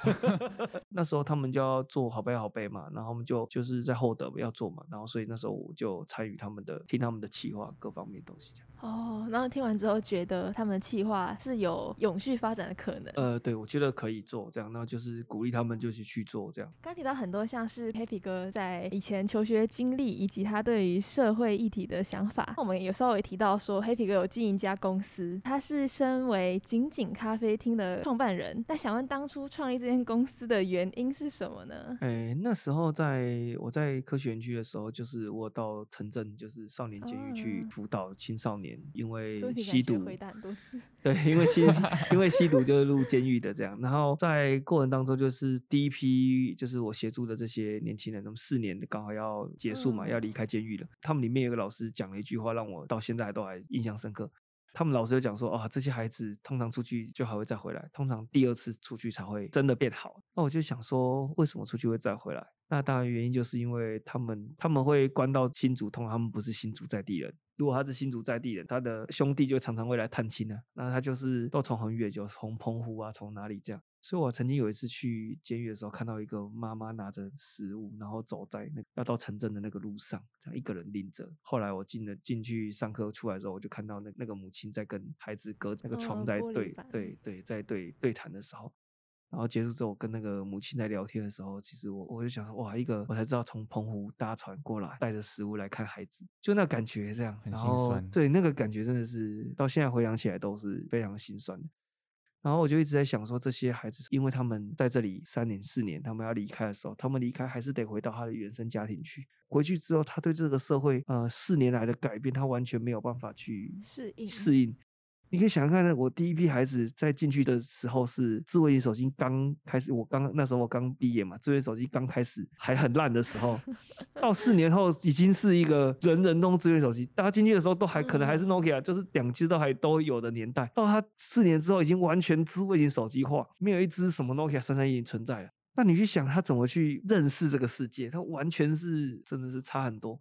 [LAUGHS] 那时候他们就要做好杯好杯嘛，然后我们就就是在后德要做嘛，然后所以那时候我就参与他们的听他们的企划各方面东西这样。哦，然后听完之后觉得他们的企划是有永续发展的可能。呃，对，我觉得可以做这样，那就是鼓励他们就是去做这样。刚提到很多像是 Happy 哥在以前求学经历，以及他对于社会议题的想法。我们有稍微提到说，Happy 哥有经营一家公司，他是身为景景咖啡厅的创办人。那想问当初创立这间公司的原因是什么呢？哎，那时候在我在科学园区的时候，就是我到城镇，就是少年监狱去哦辅导青少年，因为吸毒回答很多次。对，因为吸 [LAUGHS] 因为吸毒就是入监狱的这样，然后在过程当中，就是第一批就是我协助的这些年轻人，他们四年刚好要结束嘛，要离嗯开监狱了。他们里面有个老师讲了一句话，让我到现在都还印象深刻。他们老师就讲说啊，这些孩子通常出去就还会再回来，通常第二次出去才会真的变好。那我就想说，为什么出去会再回来？那当然原因就是因为他们他们会关到新竹，通常他们不是新竹在地人。如果他是新竹在地人，他的兄弟就常常会来探亲啊。那他就是都从很远，就从澎湖啊，从哪里这样。所以我曾经有一次去监狱的时候，看到一个妈妈拿着食物，然后走在那要到城镇的那个路上，这样一个人拎着。后来我进了进去上课出来的时候，我就看到那那个母亲在跟孩子隔那个床哦在对、对对在对对谈的时候。然后结束之后，我跟那个母亲在聊天的时候，其实我我就想说，哇，一个我才知道从澎湖搭船过来，带着食物来看孩子，就那感觉这样，很心酸对那个感觉真的是到现在回想起来都是非常心酸的。然后我就一直在想说，这些孩子，因为他们在这里三年、四年，他们要离开的时候，他们离开还是得回到他的原生家庭去。回去之后，他对这个社会，呃，四年来的改变，他完全没有办法去适应适应。你可以想想看，我第一批孩子在进去的时候是智慧型手机刚开始，我刚那时候我刚毕业嘛，智慧手机刚开始还很烂的时候，[LAUGHS] 到四年后已经是一个人人都智慧手机，大家进去的时候都还可能还是 Nokia，、就是两只都还都有的年代。到他四年之后，已经完全智慧型手机化，没有一只什么 Nokia 三三一零存在了。那你去想他怎么去认识这个世界，他完全是真的是差很多。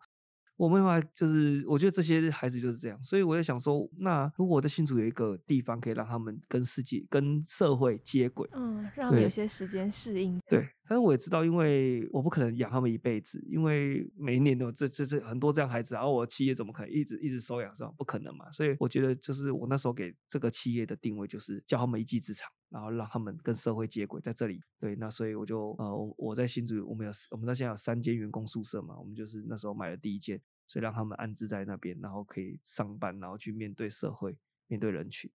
我没办法，就是我觉得这些孩子就是这样，所以我在想说，那如果我的新竹有一个地方可以让他们跟世界、跟社会接轨，嗯，让他们有些时间适应。对，但是我也知道，因为我不可能养他们一辈子，因为每一年都有这这这很多这样孩子，然后我企业怎么可能一直一直收养是吧？不可能嘛。所以我觉得，就是我那时候给这个企业的定位就是教他们一技之长，然后让他们跟社会接轨，在这里。对，那所以我就呃，我我在新竹，我们有我们到现在有三间员工宿舍嘛，我们就是那时候买了第一间，所以让他们安置在那边，然后可以上班，然后去面对社会，面对人群。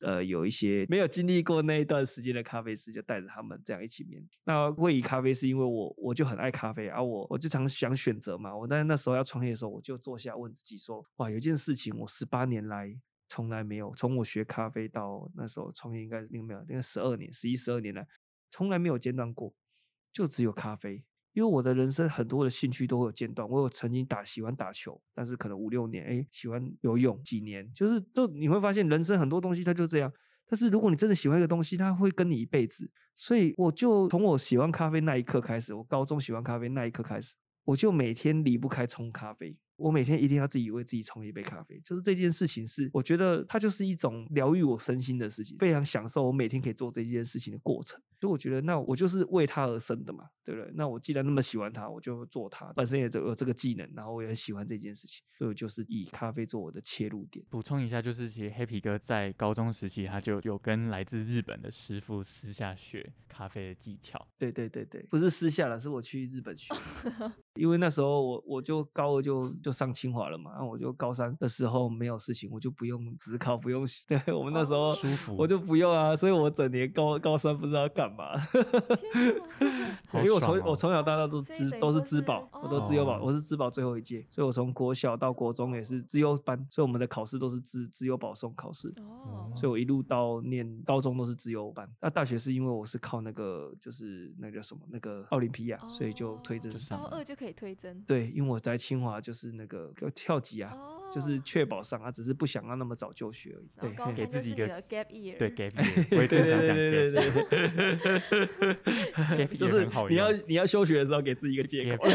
呃，有一些没有经历过那一段时间的咖啡师，就带着他们这样一起面对。那会以咖啡是因为我我就很爱咖啡啊，我我就常想选择嘛。我但那时候要创业的时候，我就坐下问自己说，哇，有件事情我十八年来从来没有，从我学咖啡到那时候创业应该应该没有，应该十二年，十一十二年来从来没有间断过，就只有咖啡。因为我的人生很多的兴趣都会有间断，我有曾经打喜欢打球，但是可能五六年，哎，喜欢游泳几年，就是都你会发现人生很多东西它就这样。但是如果你真的喜欢一个东西，它会跟你一辈子。所以我就从我喜欢咖啡那一刻开始，我高中喜欢咖啡那一刻开始，我就每天离不开冲咖啡。我每天一定要自己为自己冲一杯咖啡，就是这件事情是我觉得它就是一种疗愈我身心的事情，非常享受我每天可以做这件事情的过程。所以我觉得那我就是为它而生的嘛，对不对？那我既然那么喜欢它，我就做它，本身也有这个技能，然后我也很喜欢这件事情，所以我就是以咖啡做我的切入点。补充一下，就是其实黑皮哥在高中时期，他就有跟来自日本的师傅私下学咖啡的技巧。对对对对，不是私下了，是我去日本学，[LAUGHS] 因为那时候我我就高二就就上清华了嘛，然后我就高三的时候没有事情，我就不用只考，不用 [LAUGHS] 对我们那时候舒服我就不用啊，所以我整年高高三不知道干嘛，[LAUGHS] 因为我从哦我从小到大都资都是资保，我都资优保，哦我是资保最后一届，所以我从国小到国中也是资优班，所以我们的考试都是资资优保送考试。哦，所以我一路到念高中都是自由班，那大学是因为我是靠那个就是那个叫什么那个奥林匹亚，所以就推甄哦上高二就可以推甄。对，因为我在清华就是那个叫跳级啊，就是哦确保上啊，只是不想要那么早就学而已。对，给自己一个 gap year。对 [LAUGHS] gap year，我也正想讲 [LAUGHS] gap year 就是很好你要你要休学的时候给自己一个借口。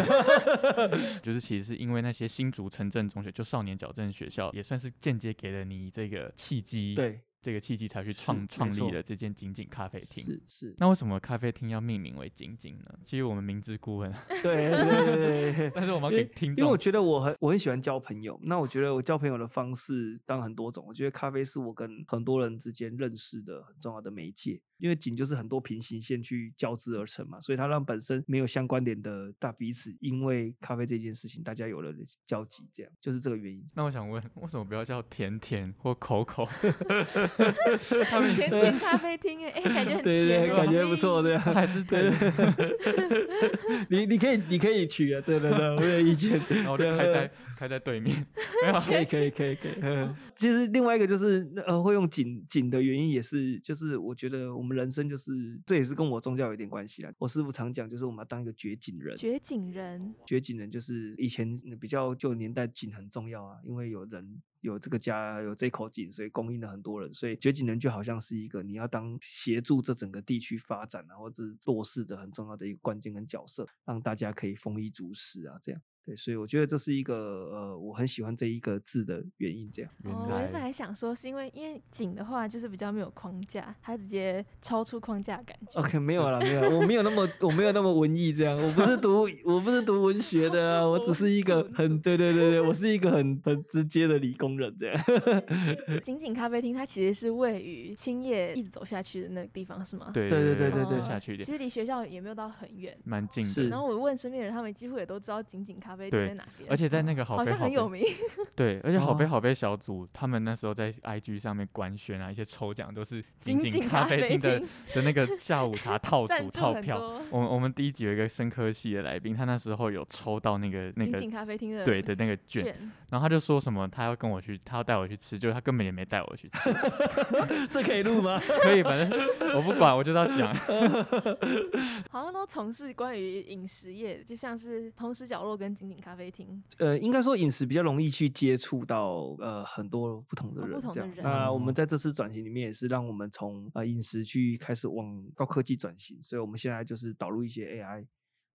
[LAUGHS] 就是其实是因为那些新竹城镇中学，就少年矫正学校，也算是间接给了你这个契机，，对，这个契机才去是创创立了这间景景咖啡厅。是是，那为什么咖啡厅要命名为景景呢？其实我们明知故问，对对对对对。[LAUGHS] 但是我们要给听众，因为我觉得我很我很喜欢交朋友，那我觉得我交朋友的方式当然很多种。我觉得咖啡是我跟很多人之间认识的很重要的媒介，因为景就是很多平行线去交织而成嘛，所以它让本身没有相关联的大彼此，因为咖啡这件事情，大家有了交集，这样就是这个原因。那我想问，为什么不要叫甜甜或口口？[LAUGHS] [LAUGHS] 甜甜咖啡厅哎，哎，感觉很对对，感觉不错，对 [LAUGHS] 对。啊，还是对对，你你可以你可以取啊，对对对，我有意见。[LAUGHS] 然后我就开在开在对面，没有可以可以可以可以。嗯其实另外一个就是呃，会用景景的原因也是，就是我觉得我们人生就是这也是跟我宗教有点关系啦。我师傅常讲，就是我们要当一个绝景人。绝景人，绝景人就是以前比较旧年代景很重要啊，因为有人有这个家有这口井，所以供应了很多人，所以掘井人就好像是一个你要当协助这整个地区发展啊，或者是做事的很重要的一个关键跟角色，让大家可以丰衣足食啊，这样。对，所以我觉得这是一个呃，我很喜欢这一个字的原因。这样，哦，我原本来还想说是因为因为景的话就是比较没有框架，它直接超出框架感觉。OK，没有了，没有，我没有那么，我没有那么文艺，这样，我不是 [LAUGHS] 读，我不是读文学的啊，我只是一个很，对对对对，我是一个很很直接的理工人，这样。[LAUGHS] 景景咖啡厅它其实是位于青叶一直走下去的那个地方，是吗？对对对对对对对下去一点，其实离学校也没有到很远。蛮近的。然后我问身边人，他们几乎也都知道景景咖对在哪边，而且在那个好好杯好像很有名。对，而且好杯哦好杯小组，他们那时候在 IG 上面官宣啊，一些抽奖都是景景景咖啡厅的的那个下午茶 [LAUGHS] 套组套票。我们我们第一集有一个生科系的来宾，他那时候有抽到那个那个景景咖啡厅的对的那个 [LAUGHS] 券，然后他就说什么他要跟我去，他要带我去吃，就他根本也没带我去吃。[LAUGHS] 这可以录吗？可以，反正我不管，我就是要讲。好像都从事关于饮食业，就像是同时角落跟景景咖啡厅。呃，应该说饮食比较容易去接触到呃很多不同的哦不人，这样。同的人那我哦们在这次转型里面也是让我们从呃饮食去开始往高科技转型，所以我们现在就是导入一些 AI。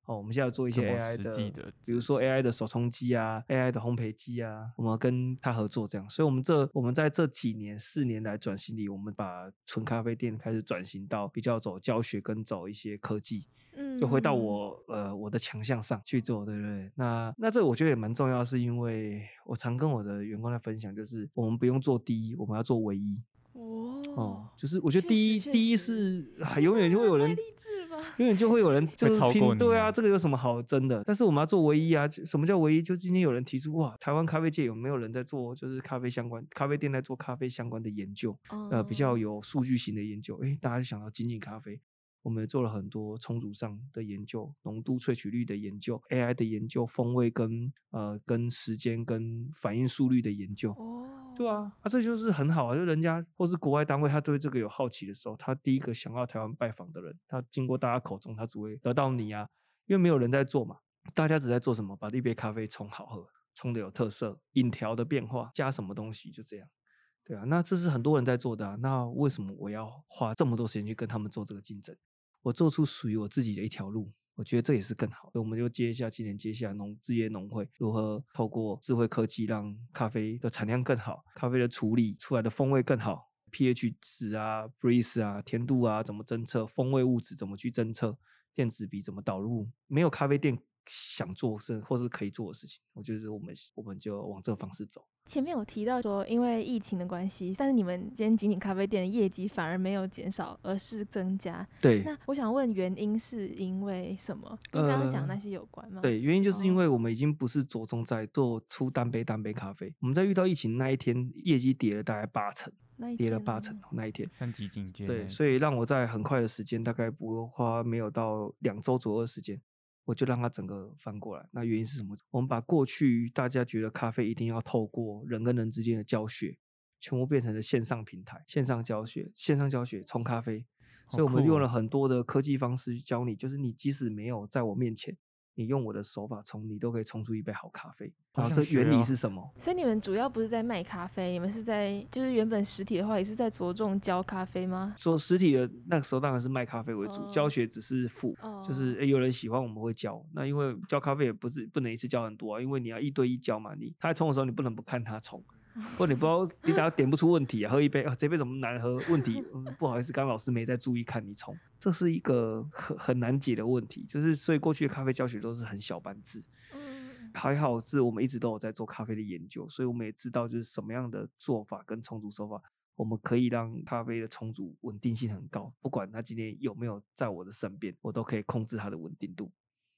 哦，我们现在有做一些 AI 的比如说 AI 的手冲机啊，AI 的烘焙机啊，我们跟他合作这样，所以我们这我们在这几年四年来转型里，我们把纯咖啡店开始转型到比较走教学跟走一些科技，嗯，就回到我呃我的强项上去做，对不对？那那这我觉得也蛮重要，是因为我常跟我的员工在分享，就是我们不用做第一，我们要做唯一。哦哦，，就是我觉得第一第一是啊永远就会有 [LAUGHS] 人太励志吧？永远就会有人就是超过拼，你对啊，啊这个有什么好争的？但是我们要做唯一啊！什么叫唯一？就今天有人提出哇，台湾咖啡界有没有人在做就是咖啡相关咖啡店在做咖啡相关的研究？呃，比较哦有数据型的研究。诶，大家就想到精品咖啡，我们也做了很多充足上的研究，浓度、萃取率的研究，AI 的研究，风味跟呃跟时间跟反应速率的研究。哦，对啊，啊，这就是很好啊！就人家或是国外单位，他对这个有好奇的时候，他第一个想要台湾拜访的人，他经过大家口中，他只会得到你啊，因为没有人在做嘛，大家只在做什么？把一杯咖啡冲好喝，冲的有特色，饮调的变化，加什么东西，就这样。对啊，那这是很多人在做的啊，那为什么我要花这么多时间去跟他们做这个竞争？我做出属于我自己的一条路，我觉得这也是更好。所以我们就接一下今年接下农制业农会如何透过智慧科技让咖啡的产量更好，咖啡的处理出来的风味更好，pH 值啊、breeze 啊、甜度啊怎么侦测，风味物质怎么去侦测，电子笔怎么导入，没有咖啡店想做是或是可以做的事情，我觉得我们我们就往这个方式走。前面有提到说，因为疫情的关系，但是你们今天景景咖啡店的业绩反而没有减少，而是增加。对，那我想问，原因是因为什么？跟刚刚讲那呃些有关吗？对，原因就是因哦为我们已经不是着重在做出单杯单杯咖啡，我们在遇到疫情那一天，业绩跌了大概八成，那一跌了八成那一天。三级警戒对，所以让我在很快的时间，大概不花没有到两周左右的时间，我就让它整个翻过来。那原因是什么？我们把过去大家觉得咖啡一定要透过人跟人之间的教学，全部变成了线上平台、线上教学、线上教学冲咖啡。所以我们用了很多的科技方式去教你，就是你即使没有在我面前，你用我的手法冲，你都可以冲出一杯好咖啡。好然后这原理是什么？所以你们主要不是在卖咖啡，你们是在就是原本实体的话，也是在着重教咖啡吗？说实体的那个时候当然是卖咖啡为主，教哦学只是辅，就是哦诶有人喜欢我们会教。那因为教咖啡也不是不能一次教很多啊，因为你要一对一教嘛，你他在冲的时候你不能不看他冲，或者你不知道你等下点不出问题啊，喝一杯啊这杯怎么难喝？问题、嗯、不好意思，刚刚老师没在注意看你冲，这是一个很很难解的问题。就是所以过去的咖啡教学都是很小班制，嗯，还好是我们一直都有在做咖啡的研究，所以我们也知道就是什么样的做法跟冲煮手法，我们可以让咖啡的充足稳定性很高，不管它今天有没有在我的身边，我都可以控制它的稳定度。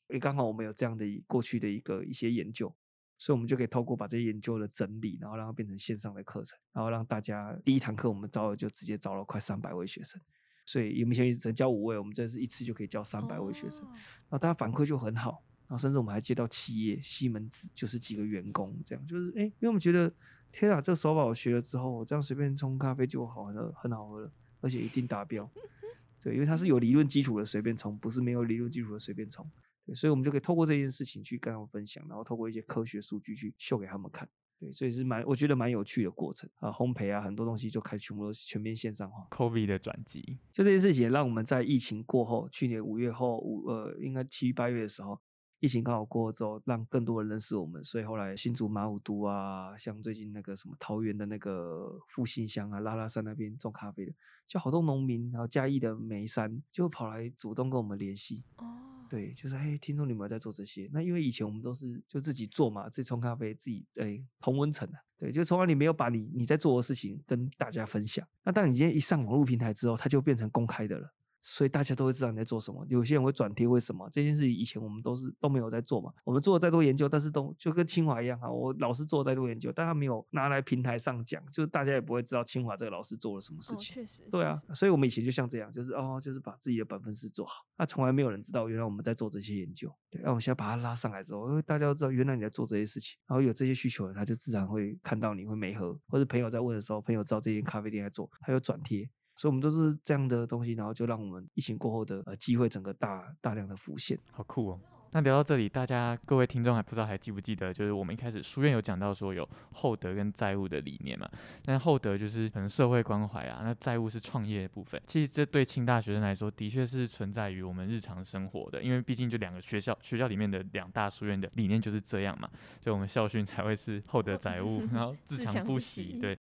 也刚好我们有这样的过去的一个一些研究，所以我们就可以透过把这些研究的整理，然后让它变成线上的课程，然后让大家第一堂课我们招了就直接招了快三百位学生，所以以前只能教五位，我们这次一次就可以教三百位学生。哦然后大家反馈就很好，然后甚至我们还接到企业西门子就是几个员工这样，就是哎，因为我们觉得天啊，这个手法我学了之后，我这样随便冲咖啡就好喝，很好喝了，而且一定达标。[LAUGHS] 对，因为它是有理论基础的随便冲，不是没有理论基础的随便冲。对，所以我们就可以透过这件事情去跟他们分享，然后透过一些科学数据去秀给他们看。对，所以是蛮我觉得蛮有趣的过程啊，烘焙啊，很多东西就开始全部都是全面线上化。COVID 的转机，就这件事情也让我们在疫情过后，去年五月后五呃，应该七八月的时候，疫情刚好过后之后，让更多人认识我们，所以后来新竹马武都啊，像最近那个什么桃园的那个复兴乡啊、拉拉山那边种咖啡的，就好多农民，然后嘉义的眉山就跑来主动跟我们联系，哦，对，就是哎，听说你们在做这些。那因为以前我们都是就自己做嘛，自己冲咖啡，自己哎同温层啊，对，就从来你没有把你你在做的事情跟大家分享。那当你今天一上网络平台之后，它就变成公开的了。所以大家都会知道你在做什么，有些人会转贴，为什么这件事以前我们都是都没有在做嘛？我们做了再多研究，但是都就跟清华一样啊，我老师做了再多研究，但他没有拿来平台上讲，就是大家也不会知道清华这个老师做了什么事哦，情。确实，对啊所以我们以前就像这样，就是哦，就是把自己的本分事做好。那从来没有人知道，原来我们在做这些研究。对，那我现在把它拉上来之后，因为大家都知道，原来你在做这些事情，然后有这些需求的，他就自然会看到你会没喝，或者朋友在问的时候，朋友知道这间咖啡店在做，他有转贴。所以，我们都是这样的东西，然后就让我们疫情过后的呃机会整个大大量的浮现。好酷哦！那聊到这里，大家各位听众还不知道还记不记得，就是我们一开始书院有讲到说有厚德跟债务的理念嘛？那厚德就是可能社会关怀啊，那债务是创业的部分。其实这对清大学生来说，的确是存在于我们日常生活的，因为毕竟就两个学校，学校里面的两大书院的理念就是这样嘛，所以我们校训才会是厚德 [LAUGHS] 载物，然后自强不息，对。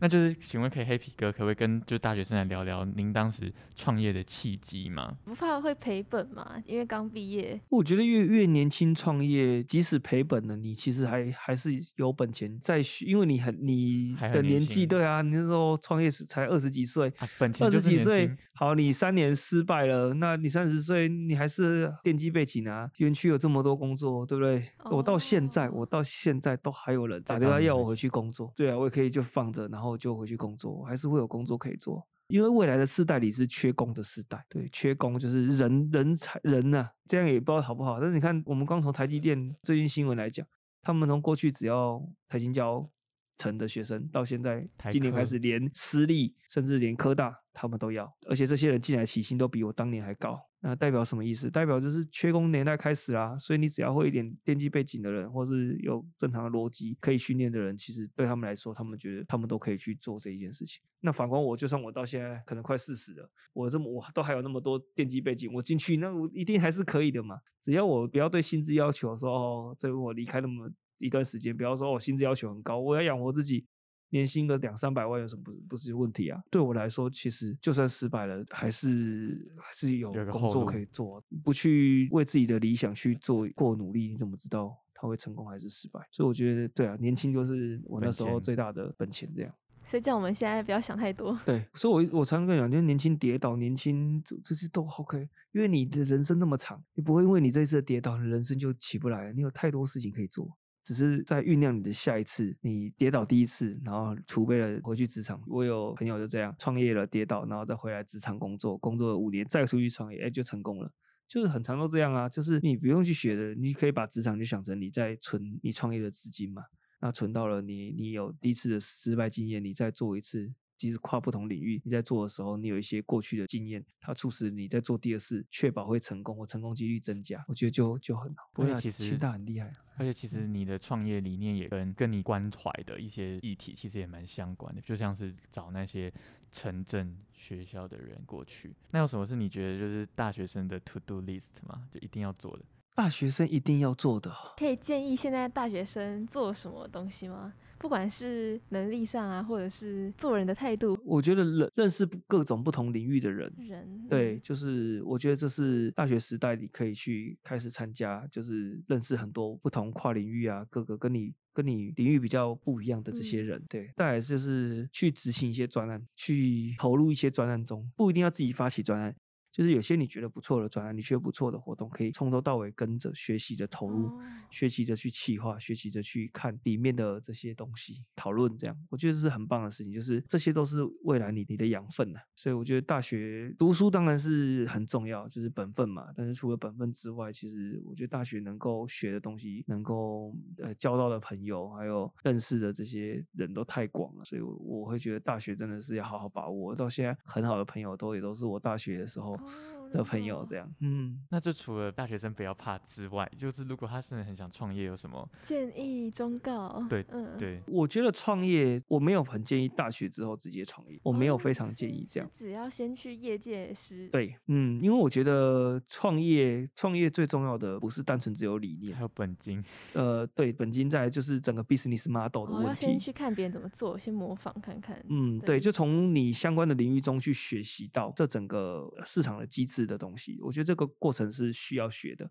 那就是请问，可以黑皮哥可不可以跟就大学生来聊聊您当时创业的契机吗？不怕会赔本吗？因为刚毕业。我觉得越越年轻创业，即使赔本了，你其实还还是有本钱再续，因为你很你的年纪，对啊，你那时候创业时才二十几岁，二十几岁，好，你三年失败了，那你三十岁，你还是电机背景啊，园区有这么多工作，对不对？我到现在，我到现在都还有人打电话要我回去工作，对啊，我也可以就放着，然后。就回去工作，还是会有工作可以做，因为未来的世代里是缺工的时代，对，缺工就是人人才人呐，这样也不知道好不好。但是你看，我们刚从台积电最近新闻来讲，他们从过去只要台金交成的学生，到现在今年开始连私立甚至连科大他们都要，而且这些人进来起薪都比我当年还高。那代表什么意思？代表就是缺工年代开始啦，所以你只要会一点电机背景的人，或是有正常的逻辑可以训练的人，其实对他们来说，他们觉得他们都可以去做这一件事情。那反观我，就算我到现在可能快四十了，我这么我都还有那么多电机背景，我进去那我一定还是可以的嘛。只要我不要对薪资要求说哦，这我离开那么一段时间，不要说哦薪资要求很高，我要养活自己。年薪个两三百万有什么不不是问题啊？对我来说，其实就算失败了，还是还是有工作可以做。不去为自己的理想去做过努力，你怎么知道他会成功还是失败？所以我觉得，对啊，年轻就是我那时候最大的本钱。这样，所以叫我们现在不要想太多。[LAUGHS] 对，所以我我常常跟你讲，就是年轻跌倒，年轻这些都 OK，因为你的人生那么长，你不会因为你这次跌倒，你人生就起不来。你有太多事情可以做。只是在酝酿你的下一次，你跌倒第一次，然后储备了回去职场。我有朋友就这样创业了，跌倒，然后再回来职场工作，工作了五年，再出去创业，哎，就成功了。就是很常都这样啊，就是你不用去学的，你可以把职场就想成你在存你创业的资金嘛。那存到了你，你有第一次的失败经验，你再做一次。即使跨不同领域，你在做的时候，你有一些过去的经验，它促使你在做第二次，确保会成功或成功几率增加，我觉得就就很好。而且其实大很厉害，而且其实你的创业理念也跟跟你关怀的一些议题其实也蛮相关的，就像是找那些城镇学校的人过去。那有什么是你觉得就是大学生的 to do list 吗？就一定要做的？大学生一定要做的？可以建议现在大学生做什么东西吗？不管是能力上啊，或者是做人的态度，我觉得认认识各种不同领域的人，人对，就是我觉得这是大学时代你可以去开始参加，就是认识很多不同跨领域啊，各个跟你跟你领域比较不一样的这些人，对。再来就是去执行一些专案，去投入一些专案中，不一定要自己发起专案。就是有些你觉得不错的专案，你觉得不错的活动，可以从头到尾跟着学习的投入，学习着去企划，学习着去看里面的这些东西，讨论这样，我觉得这是很棒的事情。就是这些都是未来你你的养分呐。所以我觉得大学读书当然是很重要，就是本分嘛。但是除了本分之外，其实我觉得大学能够学的东西，能够呃交到的朋友，还有认识的这些人都太广了。所以我会觉得大学真的是要好好把握。到现在很好的朋友都也都是我大学的时候。Oh. 的朋友这样，嗯，那就除了大学生不要怕之外，就是如果他真的很想创业，有什么建议忠告？对，嗯，对，我觉得创业我没有很建议大学之后直接创业，我没有非常建议这样，只要先去业界是。对，嗯，因为我觉得创业创业最重要的不是单纯只有理念，还有本金。呃，对，本金在就是整个 business model 的问题。要先去看别人怎么做，先模仿看看。嗯，对，就从你相关的领域中去学习到这整个市场的机制。的东西，我觉得这个过程是需要学的。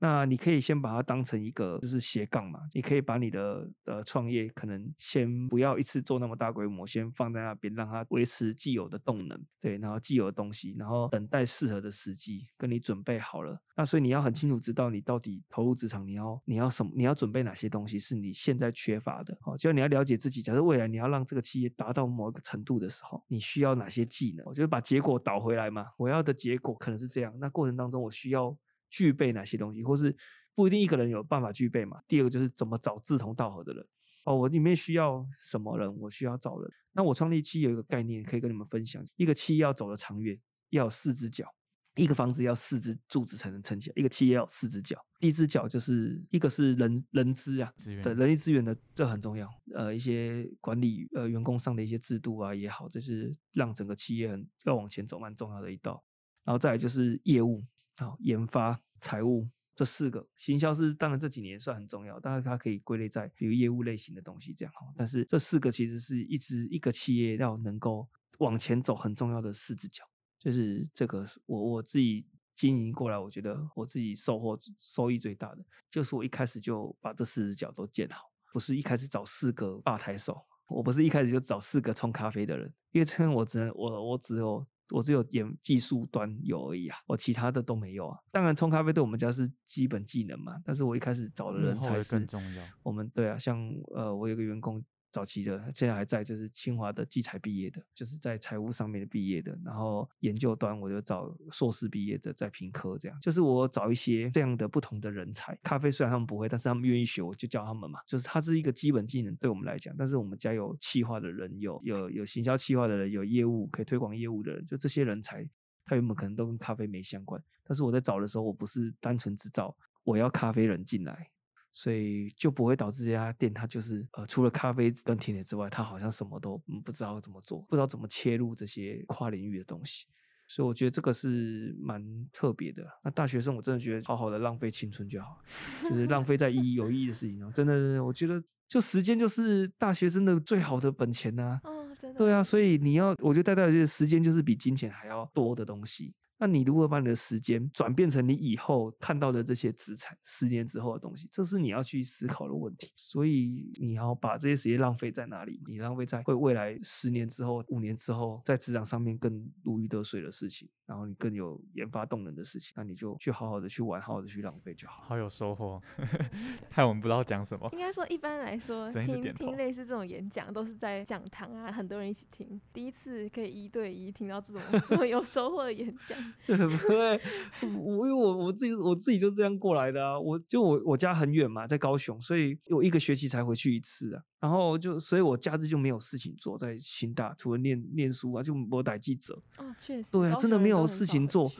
那你可以先把它当成一个就是斜杠嘛，你可以把你的呃创业可能先不要一次做那么大规模，先放在那边，让它维持既有的动能，对，然后既有的东西，然后等待适合的时机，跟你准备好了。那所以你要很清楚知道你到底投入职场，你要你要什么，你要准备哪些东西是你现在缺乏的。好，就你要了解自己，假设未来你要让这个企业达到某一个程度的时候，你需要哪些技能？我觉得把结果导回来嘛，我要的结果可能是这样，那过程当中我需要。具备哪些东西，或是不一定一个人有办法具备嘛？第二个就是怎么找志同道合的人哦。我里面需要什么人？我需要找人。那我创立期有一个概念可以跟你们分享：一个期要走的长远，要有四只脚。一个房子要四只柱子才能撑起来，一个企业要有四只脚。第一只脚就是一个是人人资啊，资源对人力资源的这很重要。呃，一些管理呃员工上的一些制度啊也好，这是让整个企业很要往前走蛮重要的一道。然后再来就是业务，好研发、财务这四个，行销是当然这几年算很重要，当然它可以归类在比如业务类型的东西这样哈。但是这四个其实是一支一个企业要能够往前走很重要的四只脚，就是这个我我自己经营过来，我觉得我自己收获收益最大的，就是我一开始就把这四只脚都建好，不是一开始找四个吧台手，我不是一开始就找四个冲咖啡的人，因为这样我只能我我只有我只有点技术端有而已啊，我其他的都没有啊。当然冲咖啡对我们家是基本技能嘛，但是我一开始找的人才是更重要。我们对啊，像呃，我有个员工早期的，现在还在，就是清华的技财毕业的，就是在财务上面的毕业的，然后研究端我就找硕士毕业的，在评科这样，就是我找一些这样的不同的人才。咖啡虽然他们不会，但是他们愿意学，我就教他们嘛，就是它是一个基本技能对我们来讲。但是我们家有企划的人，有有有行销企划的人，有业务可以推广业务的人，就这些人才。他原本可能都跟咖啡没相关，但是我在找的时候，我不是单纯只找我要咖啡人进来，所以就不会导致这家店它就是呃除了咖啡跟甜点之外，它好像什么都嗯不知道怎么做，不知道怎么切入这些跨领域的东西。所以我觉得这个是蛮特别的。那大学生我真的觉得好好的浪费青春就好，就是浪费在意义有意义的事情上。真的，我觉得就时间就是大学生的最好的本钱呐、哦，真的。对啊，所以你要，我觉得带到就是时间就是比金钱还要多的东西。那你如何把你的时间转变成你以后看到的这些资产，十年之后的东西，这是你要去思考的问题。所以你要把这些时间浪费在哪里？你浪费在会未来十年之后、五年之后，在职场上面更如鱼得水的事情，然后你更有研发动能的事情，那你就去好好的去玩，好好的去浪费就好。好有收获，[LAUGHS] 害我们不知道讲什么。应该说，一般来说，听听类似这种演讲，都是在讲堂啊，很多人一起听。第一次可以一对一听到这种 [LAUGHS] 这么有收获的演讲，对 [LAUGHS] 不对？我因为我我自己我自己就这样过来的啊，我就我我家很远嘛，在高雄，所以我一个学期才回去一次啊。然后就所以我假日就没有事情做，在新大除了念念书啊，就我带记者哦，确实，对啊真的没有事情做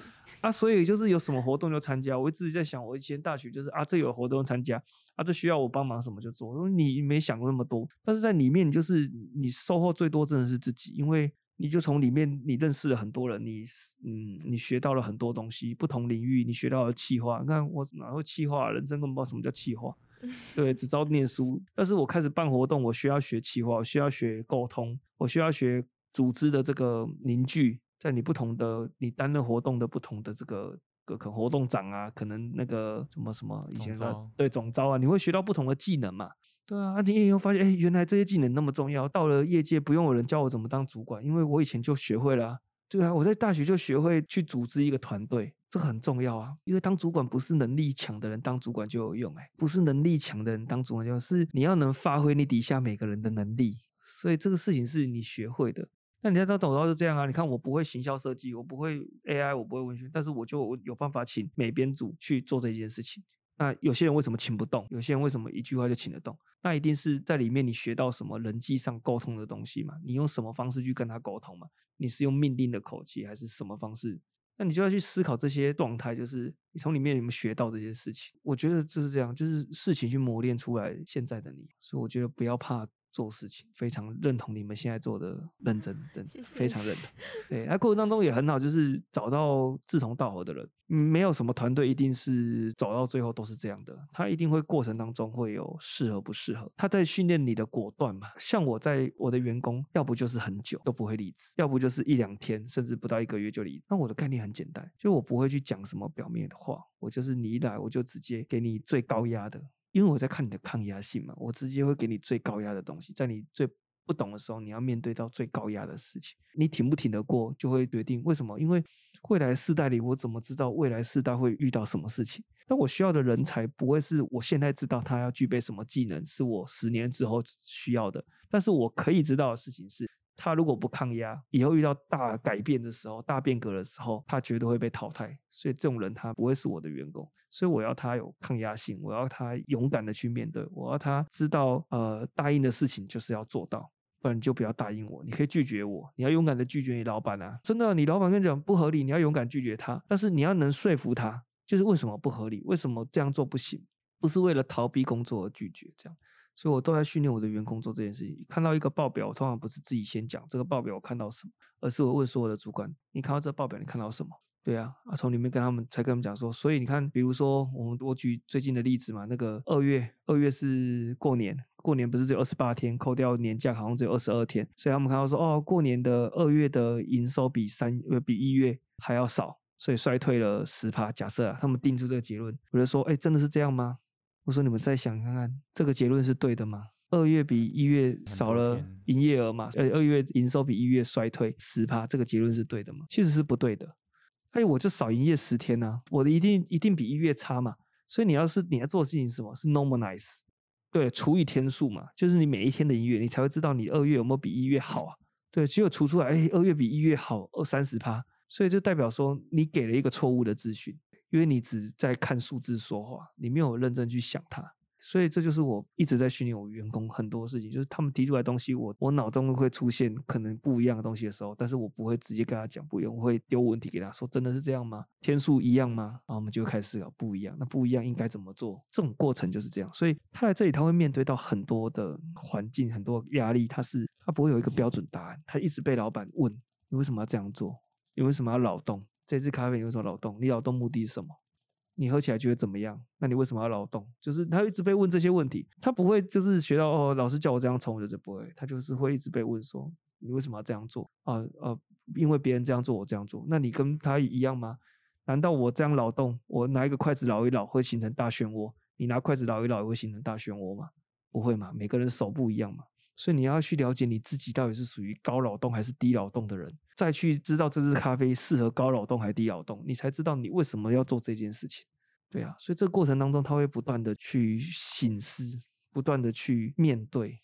啊，所以就是有什么活动就参加。我一直在想，我以前大学就是啊，这有活动参加啊，这需要我帮忙什么就做。你没想过那么多，但是在里面就是你收获最多真的是自己，因为你就从里面你认识了很多人，你是嗯你学到了很多东西，不同领域你学到了气化。你看我哪会气化，人生根本不知道什么叫气化。[LAUGHS] 对，只知道念书，但是我开始办活动，我需要学企划，我需要学沟通，我需要学组织的这个凝聚，在你不同的你担任活动的不同的这个个可能活动长啊，可能那个什么什么以前的招对总招啊，你会学到不同的技能嘛。对啊，你也会发现，哎，原来这些技能那么重要。到了业界，不用有人教我怎么当主管，因为我以前就学会了啊、对啊，我在大学就学会去组织一个团队，这很重要啊。因为当主管不是能力强的人当主管就有用、哎，不是能力强的人当主管就有用，是你要能发挥你底下每个人的能力。所以这个事情是你学会的。那你要到走到就这样啊？你看我不会行销设计，我不会 AI，我不会文学，但是我就有办法请美编组去做这件事情。那有些人为什么请不动？有些人为什么一句话就请得动？那一定是在里面你学到什么人际上沟通的东西嘛？你用什么方式去跟他沟通嘛？你是用命令的口气还是什么方式？那你就要去思考这些状态，就是你从里面有没有学到这些事情？我觉得就是这样，就是事情去磨练出来现在的你。所以我觉得不要怕做事情，非常认同你们现在做的认真，认真，非常认同。对，那过程当中也很好，就是找到志同道合的人。嗯没有什么团队一定是走到最后都是这样的，他一定会过程当中会有适合不适合。他在训练你的果断嘛。像我在我的员工，要不就是很久都不会离职，要不就是一两天，甚至不到一个月就离。那我的概念很简单，就我不会去讲什么表面的话，我就是你一来我就直接给你最高压的，因为我在看你的抗压性嘛，我直接会给你最高压的东西，在你最不懂的时候，你要面对到最高压的事情，你挺不挺得过，就会决定为什么。因为未来世代里，我怎么知道未来世代会遇到什么事情？但我需要的人才不会是我现在知道他要具备什么技能，是我十年之后需要的。但是我可以知道的事情是，他如果不抗压，以后遇到大改变的时候、大变革的时候，他绝对会被淘汰。所以这种人他不会是我的员工。所以我要他有抗压性，我要他勇敢的去面对，我要他知道，呃，答应的事情就是要做到。不然你就不要答应我。你可以拒绝我，你要勇敢的拒绝你老板啊！真的，你老板跟你讲不合理，你要勇敢拒绝他，但是你要能说服他，就是为什么不合理，为什么这样做不行，不是为了逃避工作而拒绝这样。所以我都在训练我的员工做这件事情。看到一个报表，我通常不是自己先讲这个报表我看到什么，而是我问所有的主管：你看到这报表，你看到什么？对啊，啊，从里面跟他们才跟他们讲说，所以你看，比如说我们我举最近的例子嘛，那个二月，二月是过年，过年不是只有二十八天，扣掉年假好像只有二十二天，所以他们看到说，哦，过年的二月的营收比三呃比一月还要少，所以衰退了十趴。假设啊，他们定出这个结论，我就说，哎，真的是这样吗？我说你们再想看看，这个结论是对的吗？二月比一月少了营业额嘛？呃，二月营收比一月衰退十趴，这个结论是对的吗？其实是不对的。哎，我就少营业十天呐，我的一定一定比一月差嘛。所以你要是你要做的事情是什么？是 normalize，对，除以天数嘛，就是你每一天的营业，你才会知道你二月有没有比一月好啊。对，只有除出来，哎，二月比一月好二三十趴，所以就代表说你给了一个错误的资讯，因为你只在看数字说话，你没有认真去想它。所以这就是我一直在训练我员工很多事情，就是他们提出来东西，我我脑中会出现可能不一样的东西的时候，但是我不会直接跟他讲不一样，我会丢问题给他说，真的是这样吗？天数一样吗？然后我们就开始思考不一样，那不一样应该怎么做？这种过程就是这样。所以他来这里，他会面对到很多的环境，很多压力，他是他不会有一个标准答案，他一直被老板问你为什么要这样做？你为什么要劳动？这支咖啡你为什么劳动？你劳动目的是什么？你喝起来觉得怎么样？那你为什么要劳动？就是他一直被问这些问题，他不会就是学到哦，老师叫我这样冲，我就不会。他就是会一直被问说，你为什么要这样做？啊啊，因为别人这样做，我这样做。那你跟他一样吗？难道我这样劳动，我拿一个筷子捞一捞会形成大漩涡？你拿筷子捞一捞也会形成大漩涡吗？不会嘛，每个人手不一样嘛。所以你要去了解你自己到底是属于高劳动还是低劳动的人，再去知道这支咖啡适合高劳动还是低劳动，你才知道你为什么要做这件事情。对啊，所以这个过程当中，他会不断的去醒思，不断的去面对。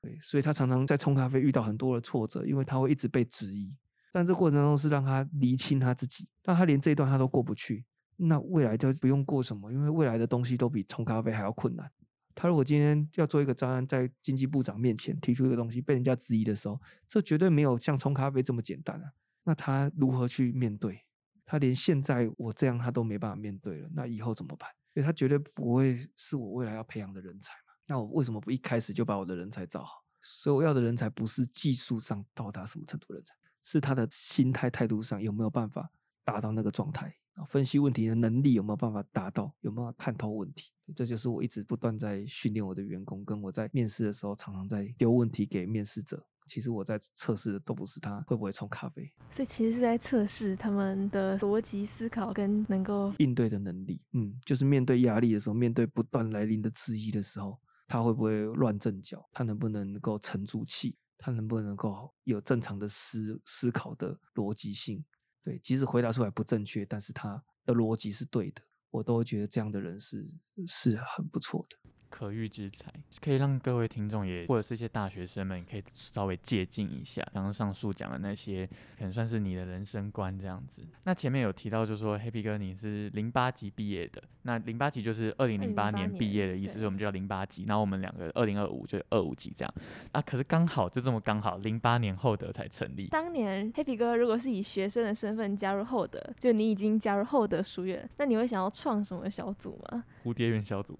对，所以他常常在冲咖啡遇到很多的挫折，因为他会一直被质疑。但这过程当中是让他厘清他自己，但他连这一段他都过不去，那未来就不用过什么，因为未来的东西都比冲咖啡还要困难。他如果今天要做一个专案，在经济部长面前提出一个东西，被人家质疑的时候，这绝对没有像冲咖啡这么简单啊！那他如何去面对？他连现在我这样他都没办法面对了，那以后怎么办？所以他绝对不会是我未来要培养的人才嘛？那我为什么不一开始就把我的人才找好？所以我要的人才不是技术上到达什么程度的人才，是他的心态态度上有没有办法达到那个状态？分析问题的能力有没有办法达到？有没有看透问题？这就是我一直不断在训练我的员工，跟我在面试的时候常常在丢问题给面试者。其实我在测试的都不是他会不会冲咖啡，所以其实是在测试他们的逻辑思考跟能够应对的能力。嗯，就是面对压力的时候，面对不断来临的质疑的时候，他会不会乱阵脚？他能不能够沉住气？他能不能够有正常的思思考的逻辑性？对，即使回答出来不正确，但是他的逻辑是对的，我都觉得这样的人是是很不错的。可遇之才，可以让各位听众也或者是一些大学生们可以稍微借鉴一下。刚刚上述讲的那些，可能算是你的人生观这样子。那前面有提到，就是说黑皮哥你是零八级毕业的，那零八级就是二零零八年毕业的意思，所以我们就叫零八级。然后我们两个二零二五就二五级这样。啊，可是刚好就这么刚好，零八年厚德才成立。当年黑皮哥如果是以学生的身份加入厚德，就你已经加入厚德书院，那你会想要创什么小组吗？蝴蝶园小组。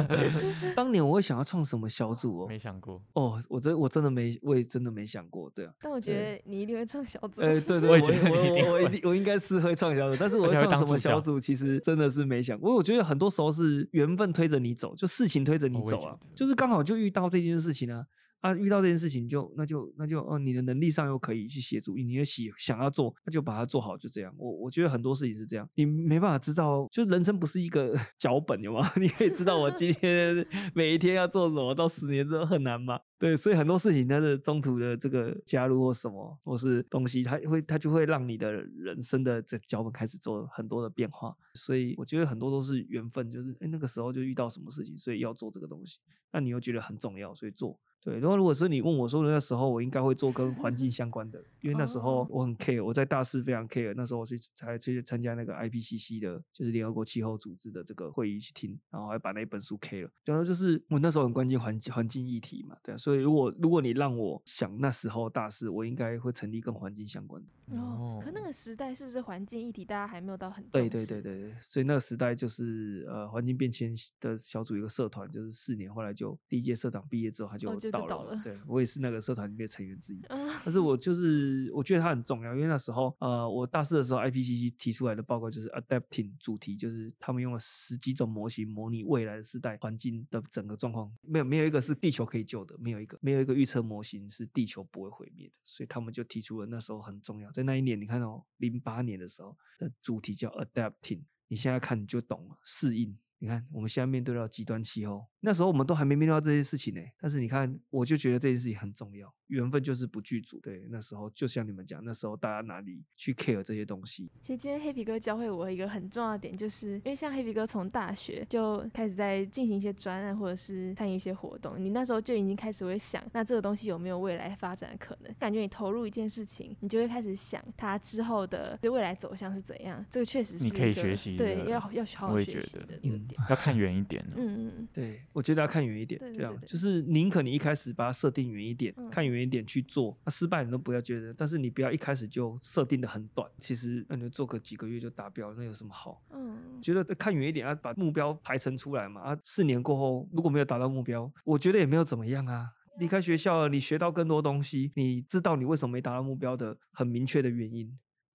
[LAUGHS] 当年我会想要创什么小组哦？没想过哦，我真我真的没，我也真的没想过，对啊。但我觉得你一定会创小组。哎，对对，我也觉得我我我一定我应该是会创小组，但是我创什么小组，其实真的是没想过。我觉得很多时候是缘分推着你走，就事情推着你走啊，就是刚好就遇到这件事情啊。啊，遇到这件事情就那就那就哦，你的能力上又可以去协助，你也喜想要做，那就把它做好，就这样。我我觉得很多事情是这样，你没办法知道，就人生不是一个 [LAUGHS] 脚本，有吗？[LAUGHS] 你可以知道我今天 [LAUGHS] 每一天要做什么，到十年之后很难吗？对，所以很多事情它的中途的这个加入或什么或是东西，它会它就会让你的人生的这脚本开始做很多的变化。所以我觉得很多都是缘分，就是哎那个时候就遇到什么事情，所以要做这个东西，那你又觉得很重要，所以做。对，然后如果是你问我说的那时候，我应该会做跟环境相关的，因为那时候哦我很 care，我在大四非常 care，那时候我去才去参加那个 IPCC 的，就是联合国气候组织的这个会议去听，然后还把那一本书 K 了。然后就是我那时候很关心环境环境议题嘛，对啊，所以如果如果你让我想那时候大四，我应该会成立跟环境相关的。哦，可那哦个时代是不是环境议题大家还没有到很对？对对对对，所以那个时代就是呃环境变迁的小组一个社团，就是四年，后来就第一届社长毕业之后他就哦就倒了对我也是那个社团里面成员之一。[LAUGHS] 嗯，但是我就是我觉得它很重要，因为那时候呃，我大四的时候，IPCC 提出来的报告就是 adapting 主题，就是他们用了十几种模型模拟未来的世代环境的整个状况，没有没有一个是地球可以救的，没有一个没有一个预测模型是地球不会毁灭的，所以他们就提出了那时候很重要，在那一年你看哦，零八年的时候的主题叫 adapting，你现在看你就懂了，适应。你看，我们现在面对到极端气候，那时候我们都还没面对到这些事情呢。但是你看，我就觉得这件事情很重要，缘分就是不具足。对，那时候就像你们讲，那时候大家哪里去 care 这些东西？其实今天黑皮哥教会我一个很重要的点，就是因为像黑皮哥从大学就开始在进行一些专案或者是参与一些活动，你那时候就已经开始会想，那这个东西有没有未来发展的可能？感觉你投入一件事情，你就会开始想它之后的未来走向是怎样。这个确实是你可以学习对，的要要好好学习的一个嗯点。要看远一点了。嗯嗯对，我觉得要看远一点，这样就是宁可你一开始把它设定远一点，嗯看远一点去做，那失败你都不要觉得，但是你不要一开始就设定的很短，其实那你就做个几个月就达标，那有什么好？嗯觉得看远一点，要把目标排成出来嘛。啊，四年过后如果没有达到目标，我觉得也没有怎么样啊。离开学校了，你学到更多东西，你知道你为什么没达到目标的很明确的原因。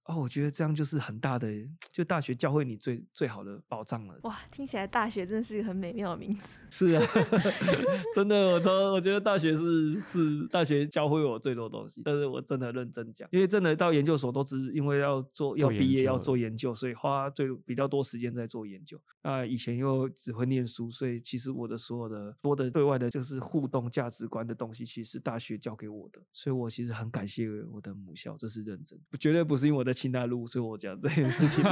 哦，我觉得这样就是很大的，就大学教会你最最好的保障了。哇，听起来大学真的是一个很美妙的名字。是啊，[LAUGHS] 真的，我从我觉得大学是是大学教会我最多东西，但是我真的认真讲，因为真的到研究所都只是因为要做要毕业要做研究，所以花最比较多时间在做研究。啊以前又只会念书，所以其实我的所有的多的对外的就是互动价值观的东西，其实是大学教给我的，所以我其实很感谢我的母校，这是认真，绝对不是因为我在清大路，所以我讲这件事情。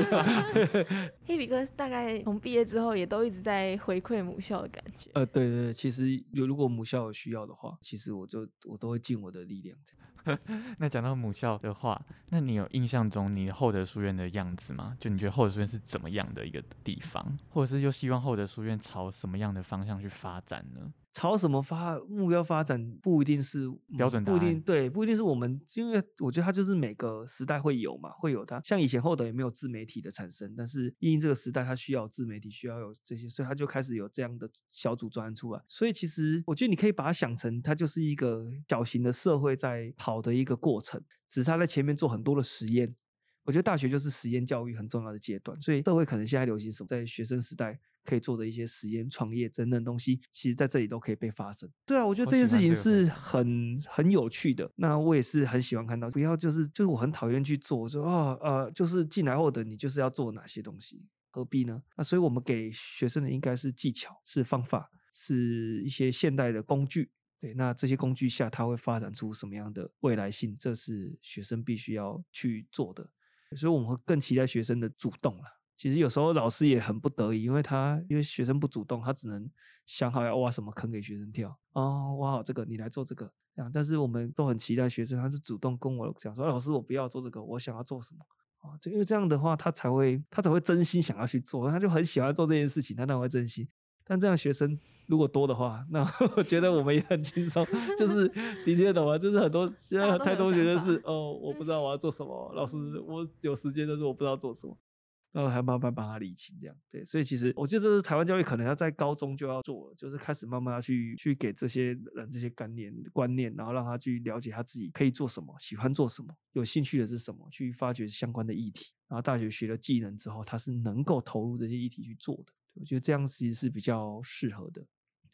[LAUGHS] 黑比哥大概从毕业之后也都一直在回馈母校的感觉。呃，对对对，其实有如果母校有需要的话，其实我就我都会尽我的力量。[LAUGHS] 那讲到母校的话，那你有印象中你厚德书院的样子吗？就你觉得厚德书院是怎么样的一个地方，或者是又希望厚德书院朝什么样的方向去发展呢？朝什么发目标发展不一定是标准嗯不一定对，不一定是我们，因为我觉得它就是每个时代会有嘛，会有它。像以前后的也没有自媒体的产生，但是因应这个时代，它需要自媒体，需要有这些，所以它就开始有这样的小组专案出来。所以其实我觉得你可以把它想成，它就是一个小型的社会在跑的一个过程，只是它在前面做很多的实验。我觉得大学就是实验教育很重要的阶段，所以社会可能现在流行什么，在学生时代可以做的一些实验、创业等等东西，其实在这里都可以被发生。对啊，我觉得这件事情是很很有趣的。那我也是很喜欢看到，不要就是就是我很讨厌去做，说啊呃，就是进来后的你就是要做哪些东西，何必呢？那所以我们给学生的应该是技巧、是方法、是一些现代的工具。对，那这些工具下，它会发展出什么样的未来性？这是学生必须要去做的。所以我们会更期待学生的主动了。其实有时候老师也很不得已，因为他因为学生不主动，他只能想好要挖什么坑给学生跳。哦，挖好这个，你来做这个。这样，但是我们都很期待学生，他是主动跟我讲说，老师我不要做这个，我想要做什么。啊，就因为这样的话，他才会他才会真心想要去做，他就很喜欢做这件事情，他当然会真心。但这样学生如果多的话，那 [LAUGHS] 我觉得我们也很轻松。就是你听得懂吗？就是很多现在太多学生是哦，我不知道我要做什么，老师我有时间，但是我不知道做什么。然后还慢慢帮他理清，这样对，所以其实我觉得这是台湾教育可能要在高中就要做，就是开始慢慢要去去给这些人这些概念观念，然后让他去了解他自己可以做什么，喜欢做什么，有兴趣的是什么，去发掘相关的议题。然后大学学了技能之后，他是能够投入这些议题去做的。我觉得这样其实是比较适合的。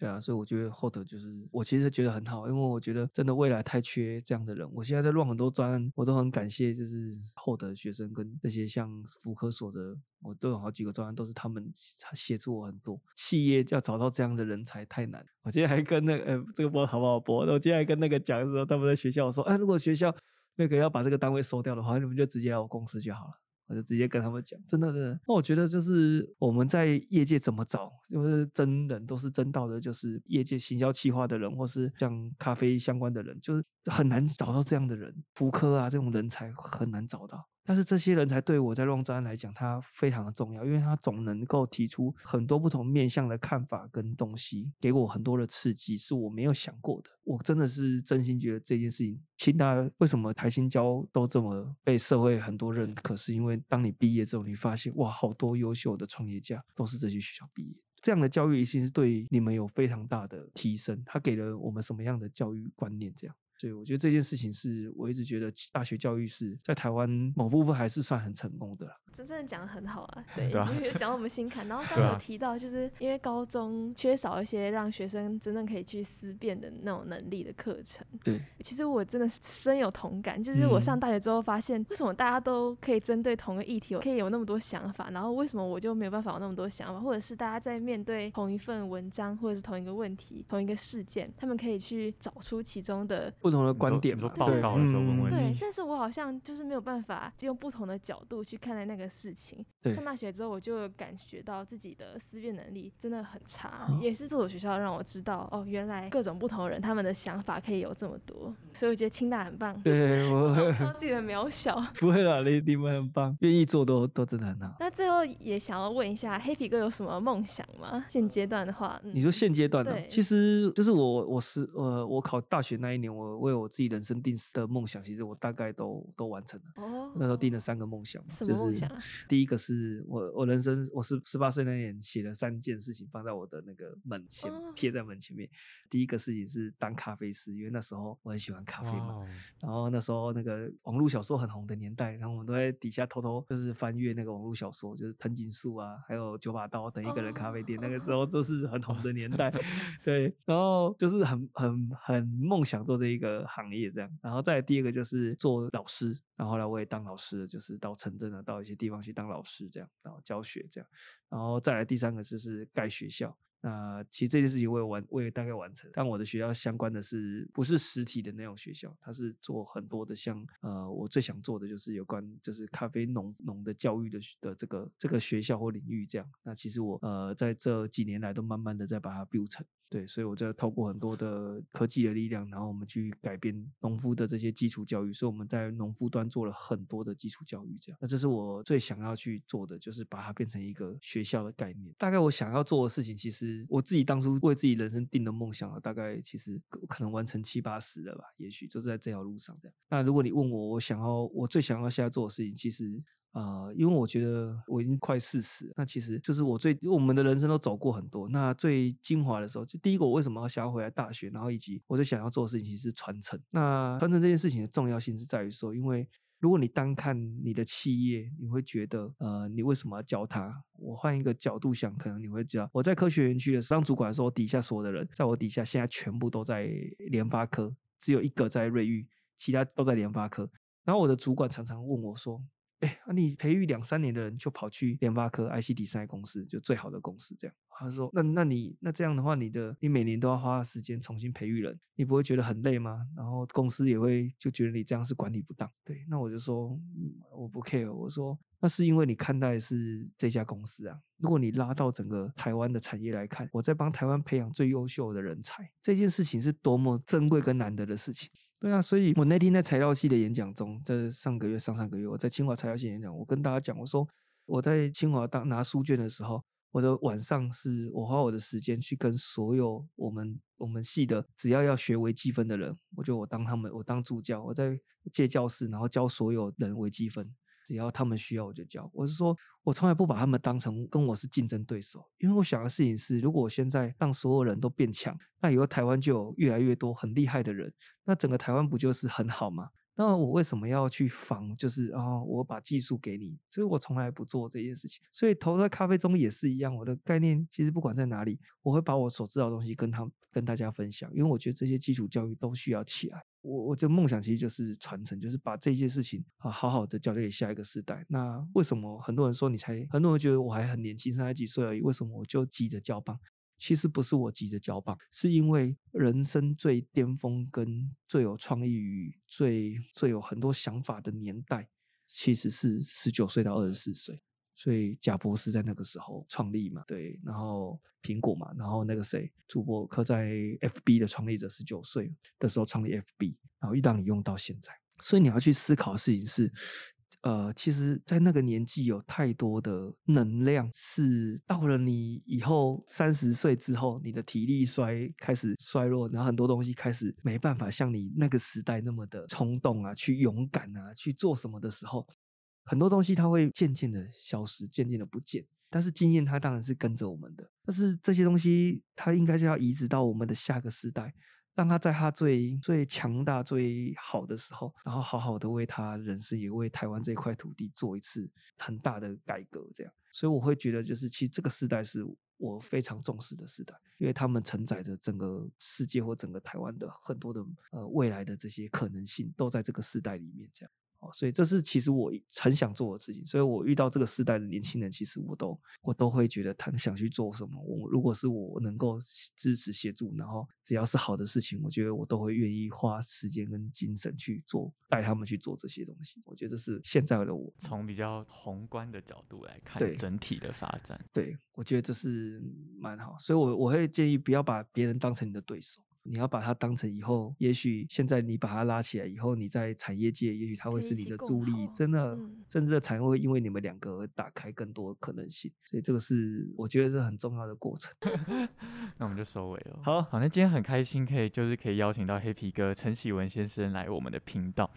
对啊，所以我觉得后头就是我其实觉得很好，因为我觉得真的未来太缺这样的人。我现在在乱很多专案，我都很感谢，就是后的学生跟那些像福科所的，我都有好几个专案都是他们协助我很多。企业要找到这样的人才太难。我今天还跟那个，呃，这个播好不好播？我今天还跟那个讲的时候，他们在学校说，哎，如果学校那个要把这个单位收掉的话，你们就直接来我公司就好了。我就直接跟他们讲，真的真的。那我觉得就是我们在业界怎么找，就是真人都是真到的，就是业界行销企划的人，或是像咖啡相关的人，就是很难找到这样的人，福科啊这种人才很难找到。但是这些人才对我在乱专来讲，他非常的重要，因为他总能够提出很多不同面向的看法跟东西，给我很多的刺激，是我没有想过的。我真的是真心觉得这件事情，清大为什么台新交都这么被社会很多认可，是因为当你毕业之后，你发现哇，好多优秀的创业家都是这些学校毕业。这样的教育一定是对你们有非常大的提升。他给了我们什么样的教育观念？这样。所以我觉得这件事情是我一直觉得大学教育是在台湾某部分还是算很成功的。真正的讲的很好啊，对，[LAUGHS] 对啊因为讲到我们心坎。然后刚有提到，就是因为高中缺少一些让学生真正可以去思辨的那种能力的课程。对，其实我真的是深有同感，就是我上嗯大学之后发现，为什么大家都可以针对同个议题，可以有那么多想法，然后为什么我就没有办法有那么多想法，或者是大家在面对同一份文章，或者是同一个问题、同一个事件，他们可以去找出其中的不同的观点说，报告的时候问嗯问题，对但是我好像就是没有办法就用不同的角度去看待那个事情。上大学之后，我就感觉到自己的思辨能力真的很差，哦也是这所学校让我知道，哦，原来各种不同人他们的想法可以有这么多，所以我觉得清大很棒。对我 [LAUGHS] 自己的渺小。[LAUGHS] 不会啦，你你们很棒，愿意做都都真的很好。那最后也想要问一下，黑皮哥有什么梦想吗？现阶段的话，嗯、你说现阶段呢、对其实就是我我是呃我考大学那一年，我为我自己人生定的梦想，其实我大概都都完成了。哦，那时候定了三个梦想嘛，什就是么梦想啊第一个是我我人生我是十八岁那年写了三件事情放在我的那个门前哦贴在门前面。第一个事情是当咖啡师，因为那时候我很喜欢咖啡嘛。哦然后那时候那个网络小说很红的年代，然后我们都在底下偷偷就是翻阅那个网络小说，就是藤井树啊，还有九把刀等一个人咖啡店，那个时候都是很红的年代，[LAUGHS] 对。然后就是很很很梦想做这一个呃行业这样。然后再来第二个就是做老师，然后后来我也当老师，就是到城镇啊，到一些地方去当老师这样，然后教学这样。然后再来第三个就是盖学校。那其实这件事情我也完，我也大概完成。但我的学校相关的是不是实体的那种学校？它是做很多的像呃，我最想做的就是有关就是咖啡农农的教育的的这个这个学校或领域这样。那其实我呃在这几年来都慢慢的在把它 build 成。对，所以我在透过很多的科技的力量，然后我们去改变农夫的这些基础教育，所以我们在农夫端做了很多的基础教育，这样。那这是我最想要去做的，就是把它变成一个学校的概念。大概我想要做的事情，其实我自己当初为自己人生定的梦想啊，大概其实可能完成七八十了吧，也许就是在这条路上这样。那如果你问我，我想要我最想要现在做的事情，其实呃，因为我觉得我已经快四十，那其实就是我最我们的人生都走过很多，那最精华的时候，就第一个我为什么要想要回来大学，然后以及我最想要做的事情其实是传承。那传承这件事情的重要性是在于说，因为如果你单看你的企业，你会觉得呃，你为什么要教他？我换一个角度想，可能你会知道，我在科学园区的时候当主管的时候，我底下所有的人，在我底下现在全部都在联发科，只有一个在瑞昱，其他都在联发科。然后我的主管常常问我说：“哎、啊你培育两三年的人就跑去联发科 IC 第三公司，就最好的公司这样。”他说：“那那你那这样的话，你的你每年都要花时间重新培育人，你不会觉得很累吗？然后公司也会就觉得你这样是管理不当。对，那我就说、我不 care，我说那是因为你看待是这家公司啊。如果你拉到整个台湾的产业来看，我在帮台湾培养最优秀的人才，这件事情是多么珍贵跟难得的事情。对啊，所以我那天在材料系的演讲中，在上个月、上上个月，我在清华材料系演讲，我跟大家讲，我说我在清华当拿书卷的时候，我的晚上是我花我的时间去跟所有我们我们系的只要要学微积分的人，我就我当他们，我当助教，我在借教室，然后教所有人微积分。只要他们需要我就教。我是说，我从来不把他们当成跟我是竞争对手，因为我想的事情是，如果我现在让所有人都变强，那以后台湾就有越来越多很厉害的人，那整个台湾不就是很好吗？那我为什么要去防？就是啊、我把技术给你，所以我从来不做这件事情。所以投在咖啡中也是一样，我的概念其实不管在哪里，我会把我所知道的东西跟他跟大家分享，因为我觉得这些基础教育都需要起来。我我这梦想其实就是传承，就是把这件事情啊好好的交给下一个世代。那为什么很多人说你才，很多人觉得我还很年轻，三十几岁而已，为什么我就急着交棒？其实不是我急着交棒，是因为人生最巅峰跟最有创意与最最有很多想法的年代，其实是十九岁到二十四岁。所以贾博士在那个时候创立嘛，对，然后苹果嘛，然后那个谁，祖伯克在 FB 的创立者十九岁的时候创立 FB，然后一直你用到现在。所以你要去思考的事情是，呃，其实，在那个年纪有太多的能量是到了你以后三十岁之后，你的体力衰开始衰弱，然后很多东西开始没办法像你那个时代那么的冲动啊，去勇敢啊，去做什么的时候。很多东西它会渐渐的消失，渐渐的不见，但是经验它当然是跟着我们的。但是这些东西它应该是要移植到我们的下个时代，让他在他最最强大、最好的时候，然后好好的为他人生，也为台湾这块土地做一次很大的改革。这样，所以我会觉得，就是其实这个时代是我非常重视的时代，因为他们承载着整个世界或整个台湾的很多的呃未来的这些可能性，都在这个时代里面。这样。哦，所以这是其实我很想做的事情，所以我遇到这个时代的年轻人，其实我都我都会觉得他想去做什么。我如果是我能够支持协助，然后只要是好的事情，我觉得我都会愿意花时间跟精神去做，带他们去做这些东西。我觉得这是现在的我从比较宏观的角度来看整体的发展。对，我觉得这是蛮好，所以我我会建议不要把别人当成你的对手。你要把它当成以后，也许现在你把它拉起来以后，你在产业界，也许它会是你的助力，真的，甚至的产业会因为你们两个而打开更多可能性。所以这个是我觉得是很重要的过程。[LAUGHS] 那我们就收尾了。好，好，那今天很开心，可以就是可以邀请到黑皮哥陈喜文先生来我们的频道。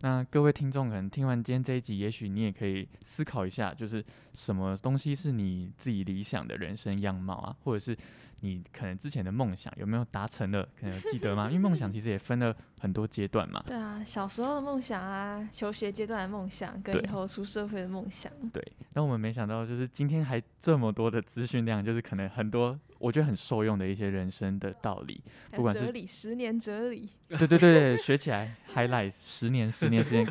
那各位听众可能听完今天这一集，也许你也可以思考一下，就是什么东西是你自己理想的人生样貌啊，或者是。你可能之前的梦想有没有达成了？可能记得吗？[LAUGHS] 因为梦想其实也分了很多阶段嘛。对啊，小时候的梦想啊，求学阶段的梦想，跟以后出社会的梦想。对，但我们没想到，就是今天还这么多的资讯量，就是可能很多。我觉得很受用的一些人生的道理，不管是哲理，十年哲理，[LAUGHS] 对对对对，学起来 highlight 十年十年时间，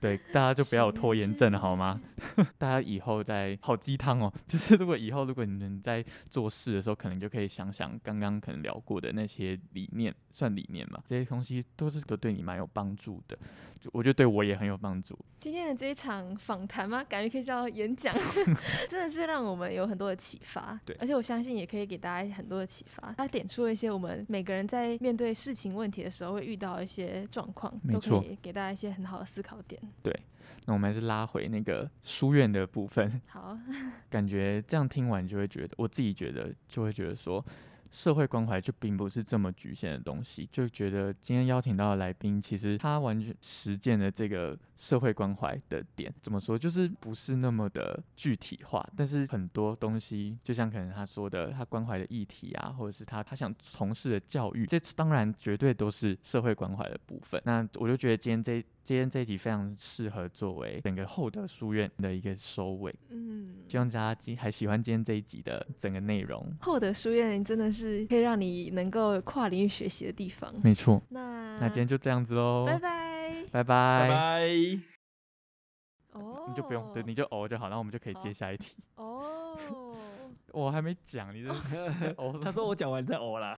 对大家就不要有拖延症了好吗？[LAUGHS] 大家以后在好鸡汤哦，就是如果以后如果你们在做事的时候，可能就可以想想刚刚可能聊过的那些理念，算理念嘛，这些东西都是都对你蛮有帮助的。就我觉得对我也很有帮助。今天的这一场访谈吗？感觉可以叫演讲，[LAUGHS] 真的是让我们有很多的启发。对，而且我相信也可以给大家很多的启发。他点出了一些我们每个人在面对事情问题的时候会遇到一些状况，都可以给大家一些很好的思考点。对，那我们还是拉回那个书院的部分。好，[LAUGHS] 感觉这样听完就会觉得，我自己觉得就会觉得说。社会关怀就并不是这么局限的东西，就觉得今天邀请到的来宾，其实他完全实践的这个社会关怀的点，怎么说，就是不是那么的具体化，但是很多东西，就像可能他说的，他关怀的议题啊，或者是他他想从事的教育，这当然绝对都是社会关怀的部分。那我就觉得今天这。今天这一集非常适合作为整个厚德书院的一个收尾。嗯，希望大家今还喜欢今天这一集的整个内容。厚德书院真的是可以让你能够跨领域学习的地方。没错。那那今天就这样子喽。拜拜。拜拜。拜拜。哦。你就不用对，你就哦就好，然后我们就可以接下一题。哦。[LAUGHS] 我还没讲，你这 [LAUGHS] 哦，他说我讲完再哦啦。